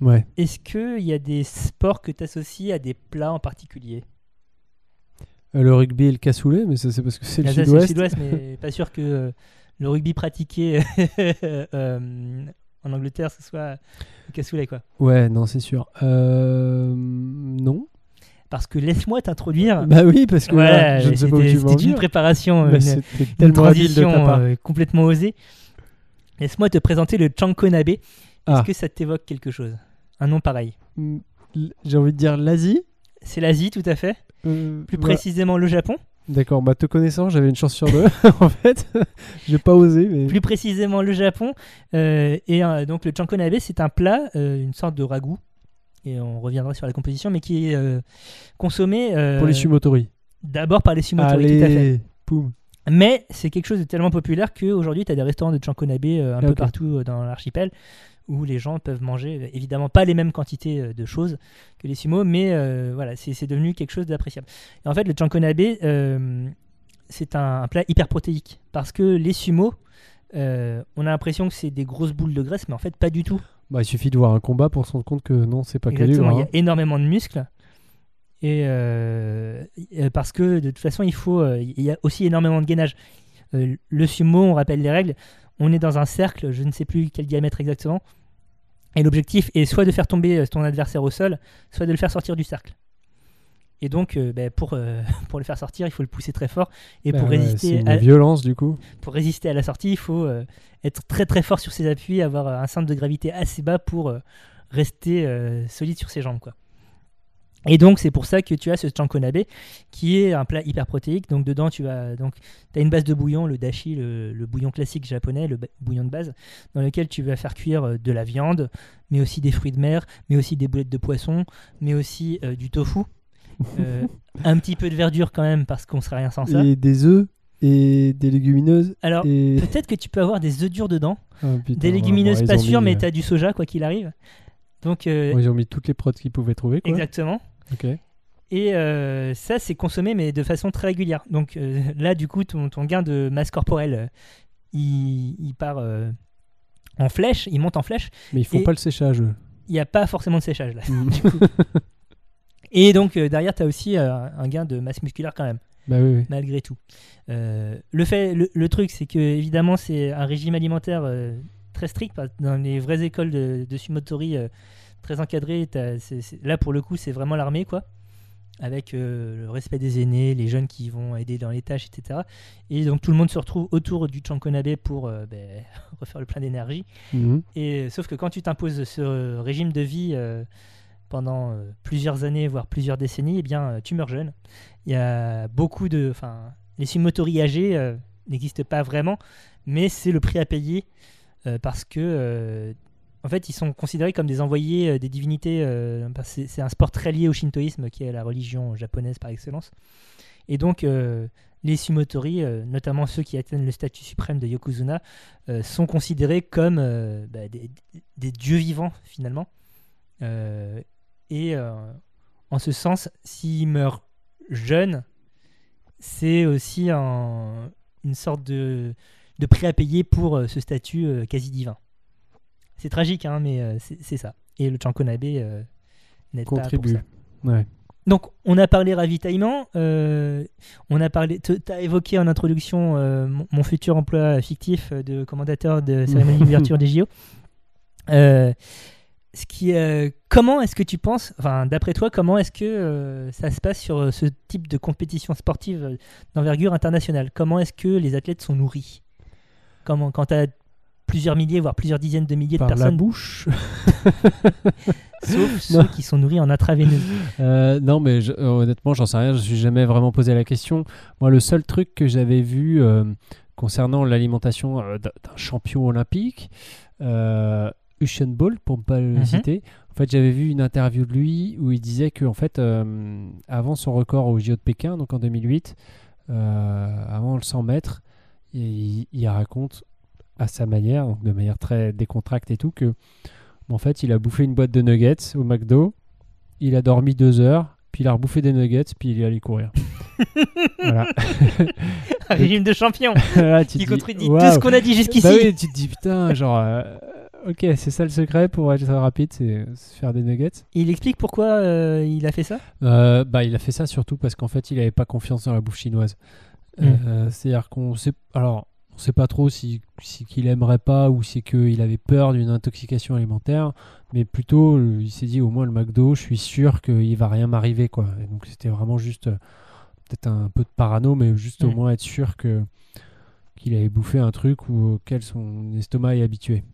Ouais. est-ce qu'il y a des sports que tu associes à des plats en particulier? Le rugby et le cassoulet, mais ça, c'est parce que c'est le ça, sud-ouest. mais pas sûr que le rugby pratiqué euh, en Angleterre, ce soit le cassoulet, quoi. Ouais, non, c'est sûr. Euh, non. Parce que laisse-moi t'introduire. Bah oui, parce que Voilà, là, je ne sais pas où c'était tu une préparation, Bah, une, une transition euh, complètement osée. Laisse-moi te présenter le Chankonabe. Est-ce Ah. que ça t'évoque quelque chose? Un nom pareil. Mm, J'ai envie de dire l'Asie. C'est l'Asie, tout à fait. Euh, Plus ouais. précisément le Japon. D'accord, bah te connaissant, j'avais une chance sur deux. en fait, j'ai pas osé, mais. Plus précisément, le Japon. Euh, et euh, donc, le chankonabe, c'est un plat, euh, une sorte de ragoût. Et on reviendra sur la composition, mais qui est consommé Pour les sumotori. d'abord par les sumotori, tout à fait. Poum. Mais c'est quelque chose de tellement populaire qu'aujourd'hui, tu as des restaurants de chankonabe un Ah, peu partout dans l'archipel où les gens peuvent manger, euh, évidemment pas les mêmes quantités euh, de choses que les sumo, mais euh, voilà, c'est devenu quelque chose d'appréciable. Et en fait, le chankonabe, euh, c'est un, un plat hyper protéique parce que les sumo, euh, on a l'impression que c'est des grosses boules de graisse, mais en fait, pas du tout. Bah, il suffit de voir un combat pour se rendre compte que non, c'est pas que du Exactement, gras. il y a énormément de muscles. Et parce que de toute façon, il faut, il y a aussi énormément de gainage. Le sumo, on rappelle les règles, on est dans un cercle, je ne sais plus quel diamètre exactement. Et l'objectif est soit de faire tomber euh, ton adversaire au sol, soit de le faire sortir du cercle. Et donc, euh, ben, pour, euh, pour le faire sortir, il faut le pousser très fort. Et Bah pour, ouais, résister une à, violence du coup. pour résister à la sortie, il faut euh, être très très fort sur ses appuis, avoir un centre de gravité assez bas pour rester solide sur ses jambes. Quoi. Et donc c'est pour ça que tu as ce chankonabe qui est un plat hyper protéique. Donc dedans tu as donc as une base de bouillon, le dashi, le, le bouillon classique japonais, le bouillon de base, dans lequel tu vas faire cuire euh, de la viande, mais aussi des fruits de mer, mais aussi des boulettes de poisson, mais aussi euh, du tofu. Euh, un petit peu de verdure quand même parce qu'on serait rien sans ça. Et des œufs et des légumineuses. Alors et... peut-être que tu peux avoir des œufs durs dedans. Ah, putain, Des légumineuses, pas sûr, mis, mais euh, t'as du soja, quoi qu'il arrive. Donc, euh, ils ont mis toutes les prods qu'ils pouvaient trouver. Quoi. exactement. Ok. Et euh, ça, c'est consommé, mais de façon très régulière. Donc euh, là, du coup, ton, ton gain de masse corporelle, euh, il, il part en flèche, il monte en flèche. Mais ils font pas le séchage. Il n'y a pas forcément de séchage là. Mm. Et donc, derrière, tu as aussi un gain de masse musculaire quand même. bah oui, oui. malgré tout. Le, fait, le, le truc, c'est que évidemment, c'est un régime alimentaire très strict. Dans les vraies écoles de, de sumotori très encadrées, t'as- c'est- c'est- là pour le coup, c'est vraiment l'armée, quoi. Avec euh, le respect des aînés, les jeunes qui vont aider dans les tâches, etc. Et donc tout le monde se retrouve autour du chankonabe pour euh, ben, refaire le plein d'énergie. Mhm. Et sauf que quand tu t'imposes ce régime de vie euh, pendant euh, plusieurs années, voire plusieurs décennies, eh bien, euh, tu meurs jeune. Il y a beaucoup de, enfin, les sumotori âgés euh, n'existent pas vraiment, mais c'est le prix à payer euh, parce que, euh, en fait, ils sont considérés comme des envoyés euh, des divinités. euh, c'est un sport très lié au shintoïsme, qui est la religion japonaise par excellence. Et donc, euh, les sumotori, notamment ceux qui atteignent le statut suprême de yokozuna, sont considérés comme bah, des, dieux vivants finalement. Et en ce sens, s'ils meurent jeunes, c'est aussi un- une sorte de, de prix à payer pour ce statut quasi divin. C'est tragique, hein, mais euh, c'est ça. Et le chankonabe euh, n'aide pas pour ça. Ouais. Donc, on a parlé ravitaillement, euh, on a parlé. Tu as évoqué en introduction euh, mon, mon futur emploi fictif de commandateur de cérémonie d'ouverture des JO. Ce qui, comment est-ce que tu penses, enfin, d'après toi, comment est-ce que ça se passe sur ce type de compétition sportive d'envergure internationale? Comment est-ce que les athlètes sont nourris? Comment, quand tu as plusieurs milliers, voire plusieurs dizaines de milliers Par de la personnes, bouche. sauf ceux qui sont nourris en intraveineuse. Euh, non, mais je- euh, honnêtement, j'en sais rien. Je me suis jamais vraiment posé la question. Moi, le seul truc que j'avais vu euh, concernant l'alimentation euh, d'un champion olympique, euh, Usain Bolt, pour ne pas le Mhm. citer, en fait, j'avais vu une interview de lui où il disait que, en fait, avant son record au JO de Pékin, donc en 2008, euh, avant le 100 mètres, il, il raconte à sa manière, donc de manière très décontractée et tout, que en fait, il a bouffé une boîte de nuggets au McDo, il a dormi deux heures, puis il a rebouffé des nuggets, puis il est allé courir. voilà. Un régime de champion Là, tu qui contredit tout ce qu'on a dit jusqu'ici. Bah oui, tu te dis putain, genre, euh, ok, c'est ça le secret pour être rapide, c'est faire des nuggets. Il explique pourquoi euh, il a fait ça? Euh, bah, il a fait ça surtout parce qu'en fait, il avait pas confiance dans la bouffe chinoise. Mm. Euh, C'est-à-dire qu'on sait, alors, on sait pas trop si, si qu'il aimerait pas ou si qu'il avait peur d'une intoxication alimentaire, mais plutôt, euh, il s'est dit au moins le McDo, je suis sûr qu'il va rien m'arriver, quoi. Et donc, c'était vraiment juste euh, peut-être un peu de parano, mais juste au moins être sûr que qu'il avait bouffé un truc ou auquel son estomac est habitué.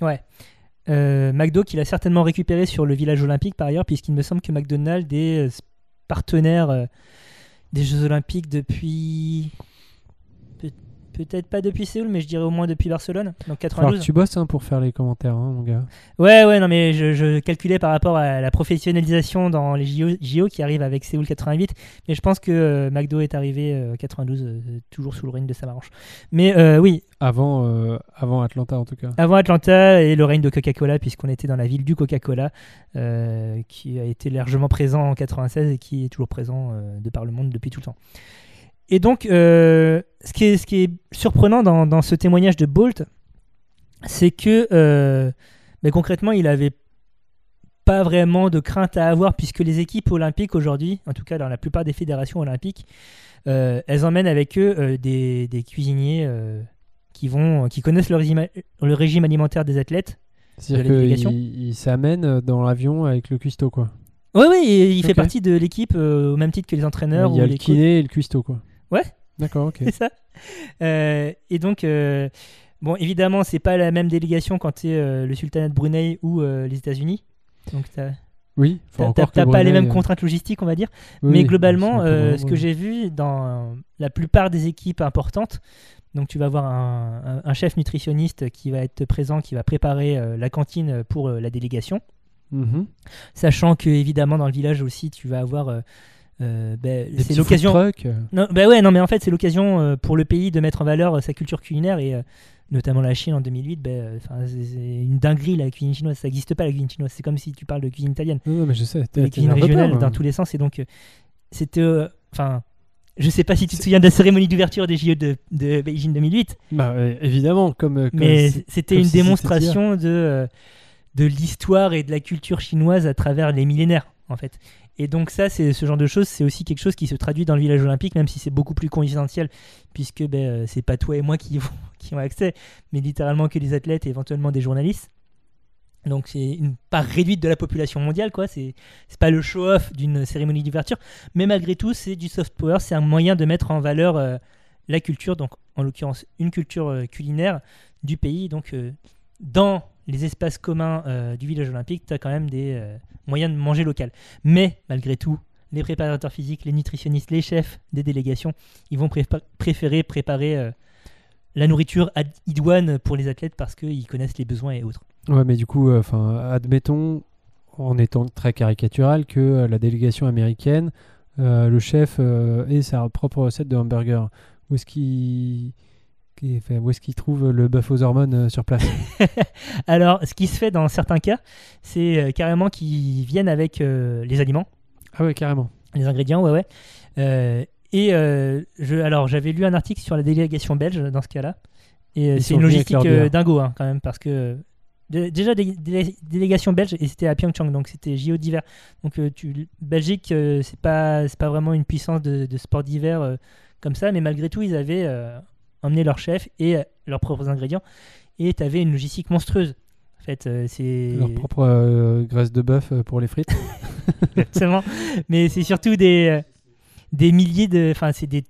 Ouais. Euh, McDo qu'il a certainement récupéré sur le village olympique par ailleurs, puisqu'il me semble que McDonald's est partenaire des Jeux Olympiques depuis. Peut- Peut-être pas depuis Séoul, mais je dirais au moins depuis Barcelone, donc Il va falloir 92. que tu bosses hein, pour faire les commentaires, hein, mon gars. Ouais, ouais, non, mais je, je calculais par rapport à la professionnalisation dans les JO, JO qui arrive avec Séoul 88. Mais je pense que euh, McDo est arrivé euh, 92, euh, toujours sous le règne de Samaranch. Mais euh, oui, Avant, avant Atlanta, en tout cas. avant Atlanta et le règne de Coca-Cola, puisqu'on était dans la ville du Coca-Cola, qui a été largement présent en 96 et qui est toujours présent de par le monde depuis tout le temps. Et donc, euh, ce, qui est, ce qui est surprenant dans, dans ce témoignage de Bolt, c'est que euh, mais concrètement, il avait pas vraiment de crainte à avoir, puisque les équipes olympiques aujourd'hui, en tout cas dans la plupart des fédérations olympiques, euh, elles emmènent avec eux des, des cuisiniers qui, vont, qui connaissent le régime, le régime alimentaire des athlètes. C'est-à-dire de la délégation. qu'il il s'amène dans l'avion avec le cuistot, quoi. Oui, oui, il fait partie de l'équipe euh, au même titre que les entraîneurs. Il y ou a les le kiné et le cuistot, quoi. Ouais. D'accord, ok. c'est ça. Euh, et donc, euh, bon, évidemment, c'est pas la même délégation quand tu es le sultanat de Brunei ou euh, les États-Unis. Donc, t'as Oui, t'as- pas les mêmes euh, contraintes logistiques, on va dire. oui, Mais globalement, c'est euh, vraiment, ce que ouais. j'ai vu dans la plupart des équipes importantes, donc tu vas avoir un, chef nutritionniste qui va être présent, qui va préparer euh, la cantine pour euh, la délégation. Mhm. Sachant que évidemment dans le village aussi, tu vas avoir. euh, euh, ben, c'est l'occasion. euh, Non, bah ouais, non, mais en fait, c'est l'occasion euh, pour le pays de mettre en valeur euh, sa culture culinaire et notamment la Chine en 2008. ben, c'est une dinguerie la cuisine chinoise. Ça n'existe pas la cuisine chinoise. C'est comme si tu parles de cuisine italienne. Non, non, mais je sais. Un repère, régionales hein. dans tous les sens. Et donc, c'était. Enfin. je sais pas si tu te souviens de la cérémonie d'ouverture des JO de, de Beijing 2008, Bah, évidemment, comme. comme mais c'était une si démonstration de, de l'histoire et de la culture chinoise à travers les millénaires, en fait. Et donc ça, c'est ce genre de choses, c'est aussi quelque chose qui se traduit dans le village olympique, même si c'est beaucoup plus confidentiel, puisque ben, euh, c'est pas toi et moi qui, vont- qui ont accès, mais littéralement que les athlètes et éventuellement des journalistes. Donc c'est une part réduite de la population mondiale, quoi. C'est pas le show-off d'une cérémonie d'ouverture, mais malgré tout, c'est du soft power, c'est un moyen de mettre en valeur euh, la culture, donc en l'occurrence une culture euh, culinaire du pays. Donc dans les espaces communs euh, du village olympique, tu as quand même des euh, moyens de manger local. Mais malgré tout, les préparateurs physiques, les nutritionnistes, les chefs des délégations, ils vont préférer préparer euh, la nourriture idoine pour les athlètes parce qu'ils connaissent les besoins et autres. Ouais, mais du coup, enfin, admettons, en étant très caricatural, que la délégation américaine, le chef ait sa propre recette de hamburger. Où est-ce qu'il qui- où est-ce qu'il trouve le bœuf aux hormones euh, sur place Alors, ce qui se fait dans certains cas, c'est euh, carrément qu'ils viennent avec euh, les aliments. Ah ouais, carrément. Les ingrédients, ouais, ouais. Et je, alors, j'avais lu un article sur la délégation belge dans ce cas-là. Et c'est une logistique dingo, hein, quand même, parce que. dé- Déjà, des, des- délégation belge, et c'était à Pyeongchang, donc c'était JO d'hiver. Donc, euh, tu, Belgique, euh, c'est pas, c'est pas vraiment une puissance de, de sport d'hiver euh, comme ça, mais malgré tout, ils avaient emmené leur chef et euh, leurs propres ingrédients. Et tu avais une logistique monstrueuse. En fait, euh, c'est. Leur propre euh, graisse de bœuf euh, pour les frites. Exactement. Mais c'est surtout des, des milliers de. Enfin, c'est des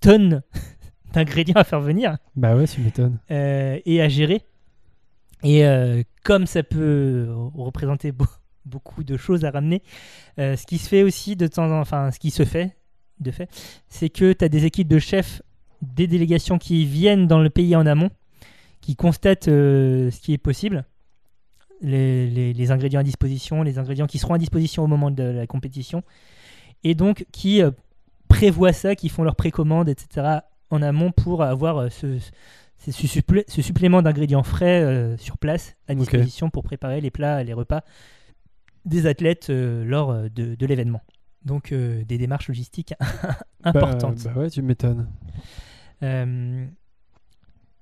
tonnes d'ingrédients à faire venir bah ouais, tu m'étonnes. euh, et à gérer. Et euh, comme ça peut représenter beau- beaucoup de choses à ramener, ce qui se fait aussi de temps en enfin, ce qui se fait, de fait, c'est que tu as des équipes de chefs des délégations qui viennent dans le pays en amont, qui constatent euh, ce qui est possible, les, les- les ingrédients à disposition, les ingrédients qui seront à disposition au moment de la compétition, et donc qui euh, prévoient ça, qui font leurs précommandes, etc. en amont pour avoir euh, ce, ce, ce supplé- ce supplément d'ingrédients frais sur place à disposition pour préparer les plats et les repas des athlètes lors de, de l'événement. Donc euh, des démarches logistiques importantes. Bah, bah ouais, tu m'étonnes. Euh,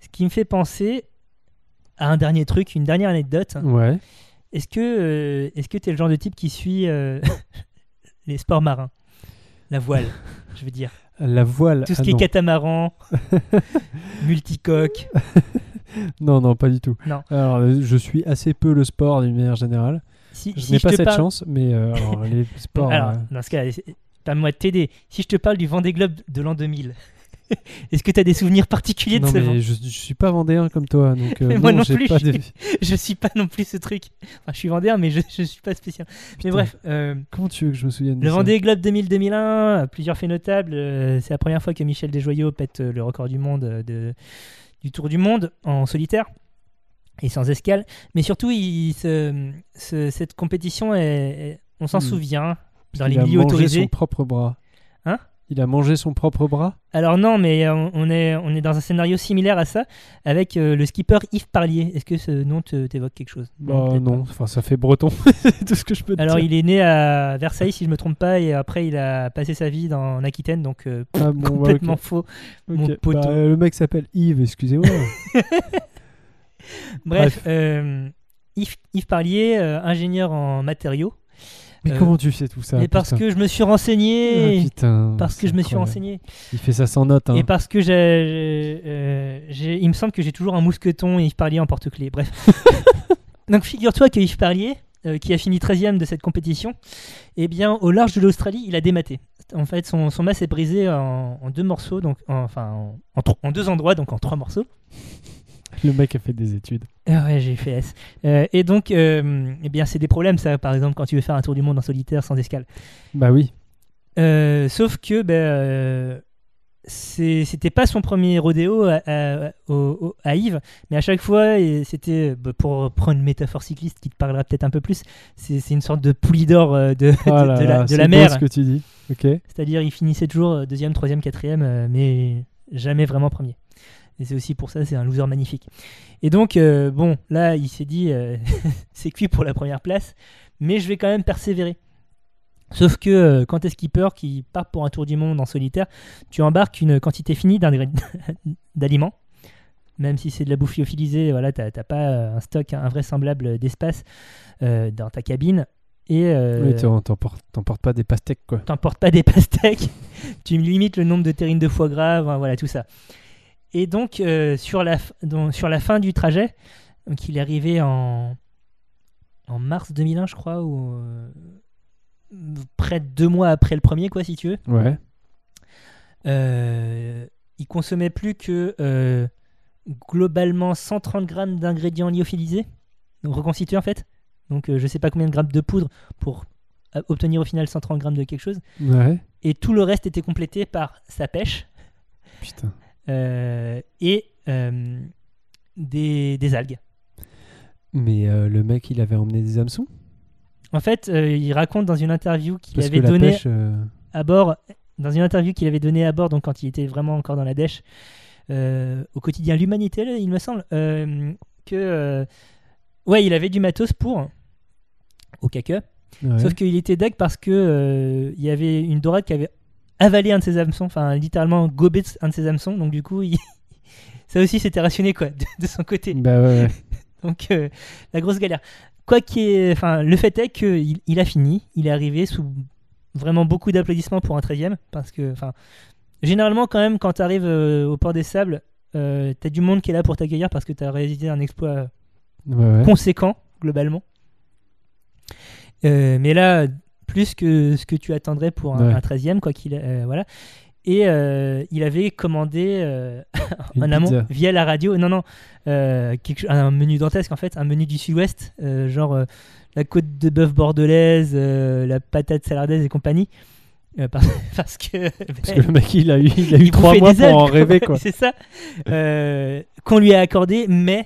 ce qui me fait penser à un dernier truc, une dernière anecdote. Ouais. Est-ce que euh, est-ce que tu es le genre de type qui suit euh, les sports marins? La voile, je veux dire. La voile. Tout ce ah qui est catamaran, multicoque. Non, non, pas du tout. Non. Alors, euh, je suis assez peu le sport d'une manière générale. Si, Je si n'ai pas te cette parle- chance, mais euh, alors, les sports. Alors, euh, dans ce cas, permets-moi de t'aider. Si je te parle du Vendée Globe de l'an 2000, Est-ce que tu as des souvenirs particuliers de Non, ce vent mais je, je suis pas vendéen comme toi, donc euh, Mais moi non, plus, pas je de- Je suis pas non plus ce truc. Enfin, je suis vendéen, mais je, je suis pas spécial. Mais bref, euh, Comment tu veux que je me souvienne de le ça Vendée Globe 2000-2001, euh, plusieurs faits notables. euh, c'est la première fois que Michel Desjoyaux pète euh, le record du monde de, du Tour du Monde en solitaire et sans escale. Mais surtout, il, ce- cette compétition, est, on s'en Hmm. souvient dans Il les milieux autorisés. son propre bras. Hein? Il a mangé son propre bras Alors non, mais euh, on est, on est dans un scénario similaire à ça avec euh, le skipper Yves Parlier. Est-ce que ce nom t'évoque quelque chose? Bah non, pas. enfin ça fait breton, c'est tout ce que je peux te Alors dire. il est né à Versailles si je me trompe pas et après il a passé sa vie dans, en Aquitaine donc euh, Ah bon, ouais, complètement faux. Ok. mon poteau. Bah, le mec s'appelle Yves, excusez-moi. Bref, Yves, Yves Parlier, ingénieur en matériaux. Mais Euh, comment tu sais tout ça et parce que je me suis Ah, renseigné, putain, parce que je me suis renseigné, Il fait ça sans note. Hein. et parce que j'ai, j'ai- euh, il me semble que j'ai toujours un mousqueton et Yves Parlier en porte-clés. Bref. Donc figure-toi que Yves Parlier, euh, qui a fini 13ème de cette compétition, eh bien au large de l'Australie, il a dématé. En fait, son, son mât est brisé en, en deux morceaux, donc en- enfin en deux endroits, donc en trois morceaux. Le mec a fait des études. Ah ouais, j'ai fait S. Euh, et donc, euh, eh bien, c'est des problèmes, ça, par exemple, quand tu veux faire un tour du monde en solitaire sans escale. Bah oui. Euh, sauf que, ben, c'est- c'était pas son premier rodéo à, Yves, mais à chaque fois, c'était, bah, pour prendre une métaphore cycliste qui te parlera peut-être un peu plus, c'est c'est une sorte de poulie d'or de, Oh de- là de là, la, de c'est la mer. ce que tu dis. Ok. C'est-à-dire, il finissait toujours deuxième, troisième, quatrième, mais jamais vraiment premier. Et c'est aussi pour ça, c'est un loser magnifique. Et donc, euh, bon, là, il s'est dit, euh, c'est cuit pour la première place, mais je vais quand même persévérer. Sauf que euh, quand t'es skipper qui part pour un tour du monde en solitaire, tu embarques une quantité finie d'aliments. Même si c'est de la bouffe lyophilisée, voilà, t'as pas euh, un stock invraisemblable d'espace dans ta cabine. Et euh, Oui, t'emportes pas des pastèques quoi. t'emportes pas des pastèques, tu limites le nombre de terrines de foie gras, voilà tout ça. Et donc, euh, sur, la, donc, sur la fin du trajet, donc il est arrivé en, en mars 2001, je crois, ou euh, près de deux mois après le premier, quoi, si tu veux. Ouais. Euh, il consommait plus que globalement 130 grammes d'ingrédients lyophilisés, donc reconstitués en fait. Donc, je sais pas combien de grammes de poudre pour obtenir au final 130 grammes de quelque chose Ouais. et tout le reste était complété par sa pêche Putain. Euh, et euh, des, des algues. Mais euh, le mec, il avait emmené des hameçons? En fait, il raconte dans une interview qu'il avait la donné pêche. euh, à bord, dans une interview qu'il avait donnée à bord, donc quand il était vraiment encore dans la dèche, au quotidien L'Humanité, il me semble, que ouais, il avait du matos pour au caca. ouais. Sauf qu'il était deg parce que euh, il y avait une dorade qui avait avalé un de ses hameçons, enfin littéralement gobé un de ses hameçons. Donc du coup, il- ça aussi c'était rationné quoi de, de son côté. Bah ouais, ouais. Donc euh, la grosse galère. Quoi qu'il enfin le fait est qu'il il a fini, il est arrivé sous vraiment beaucoup d'applaudissements pour un 13e parce que enfin généralement quand même quand tu arrives au port des sables, euh, t'as du monde qui est là pour t'accueillir parce que t'as réalisé un exploit Ouais, ouais. conséquent globalement. Euh, mais là, plus que ce que tu attendrais pour un, Ouais. un 13e, quoi qu'il euh, voilà. Et euh, il avait commandé euh, en amont pizza. via la radio, non non, quelque un menu dantesque en fait, un menu du Sud-Ouest, genre la côte de bœuf bordelaise, la patate salardaise et compagnie, Euh, par- parce que Parce que le mec, il a eu, il a eu trois mois pour en rêver quoi. c'est ça. Euh, qu'on lui a accordé, mais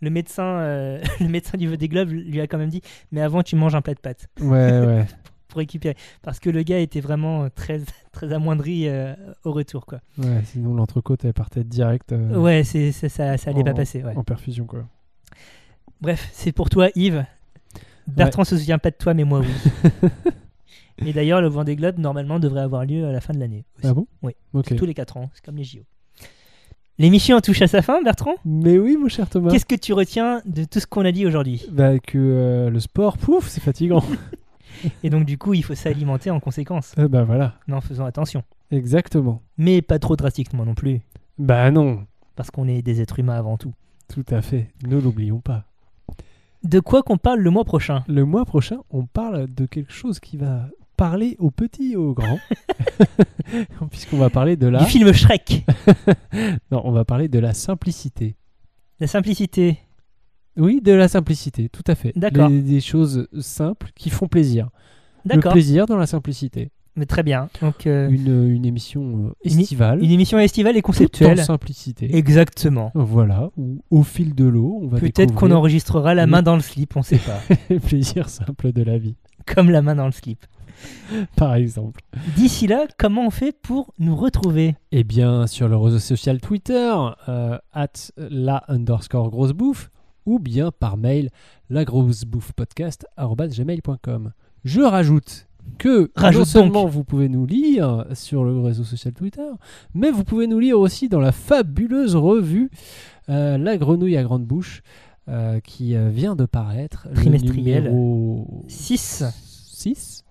le médecin, euh, le médecin du des globes lui a quand même dit Mais avant, tu manges un plat de pâtes Ouais, ouais. Pour récupérer. Parce que le gars était vraiment très, très amoindri euh, au retour. Quoi. Ouais, sinon l'entrecôte elle partait direct euh, Ouais, c'est, c'est- ça, ça allait en- pas passer. ouais. en perfusion quoi. Bref, c'est pour toi, Yves. Bertrand se souvient pas de toi, mais moi, oui. Et d'ailleurs, le Vendée Globe, normalement, devrait avoir lieu à la fin de l'année. Ah bon? Oui. Tous les 4 ans, c'est comme les JO. L'émission touche à sa fin, Bertrand? Mais oui, mon cher Thomas. Qu'est-ce que tu retiens de tout ce qu'on a dit aujourd'hui? Bah que euh, le sport, pouf, c'est fatigant. Et donc, du coup, il faut s'alimenter en conséquence, Euh, bah voilà, en faisant attention. exactement. Mais pas trop drastiquement non plus, Bah non, parce qu'on est des êtres humains avant tout. tout à fait. Ne l'oublions pas. De quoi qu'on parle le mois prochain? Le mois prochain, on parle de quelque chose qui va parler aux petits et aux grands. Puisqu'on va parler de la. Du film Shrek. Non, on va parler de la simplicité. La simplicité. Oui, de la simplicité, tout à fait. D'accord. Les- Des choses simples qui font plaisir. Le D'accord. plaisir dans la simplicité. Mais très bien. Donc, euh, Une, une émission euh, Une- estivale. une émission estivale et tout en conceptuelle. simplicité. Exactement. Voilà, où au fil de l'eau, on va Peut-être qu'on découvrir enregistrera la main dans le slip, on sait pas. les plaisirs simples de la vie, Comme la main dans le slip. par exemple. D'ici là, comment on fait pour nous retrouver? Eh bien, sur le réseau social Twitter, euh, at la underscore grosse bouffe, ou bien par mail, la grosse bouffe podcast gmail.com. Je rajoute que Rajoute non seulement donc. vous pouvez nous lire sur le réseau social Twitter, mais vous pouvez nous lire aussi dans la fabuleuse revue euh, La grenouille à grande bouche, euh, qui euh, vient de paraître. le Trimestriel. numéro 6. 6.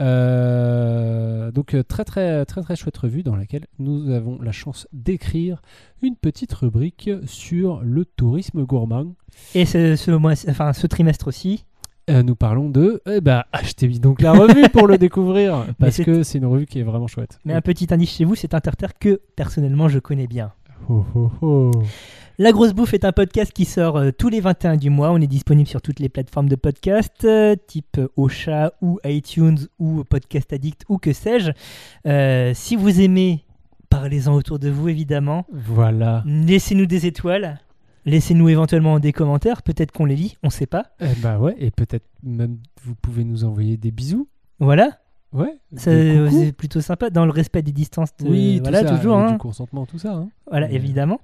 Euh, donc euh, très très très très chouette revue dans laquelle nous avons la chance d'écrire une petite rubrique sur le tourisme gourmand. Et ce, ce mois, enfin, ce trimestre aussi. Euh, nous parlons de eh ben, achetez donc la revue pour le découvrir parce que c'est une revue qui est vraiment chouette. Mais un petit indice chez vous, c'est un que personnellement je connais bien. Oh, oh, oh. La Grosse Bouffe est un podcast qui sort euh, tous les 21 du mois. On est disponible sur toutes les plateformes de podcast, euh, type euh, Ocha ou iTunes ou Podcast Addict ou que sais-je. Euh, si vous aimez, parlez-en autour de vous évidemment. Voilà. Laissez-nous des étoiles. Laissez-nous éventuellement des commentaires. Peut-être qu'on les lit, on sait pas. Eh ben ouais et peut-être même vous pouvez nous envoyer des bisous. Voilà, Ouais. C'est plutôt sympa dans le respect des distances. de- Oui, tout voilà, ça, toujours. et hein. du consentement, tout ça. hein. Voilà, évidemment.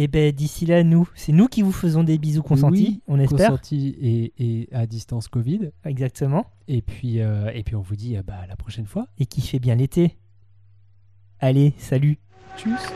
Et ben d'ici là, nous, c'est nous qui vous faisons des bisous consentis, on espère. Consentis et, à distance Covid. Exactement. Et puis, euh, et on vous dit euh, bah, à la prochaine fois. Et qui fait bien l'été. Allez, salut. Tchuss.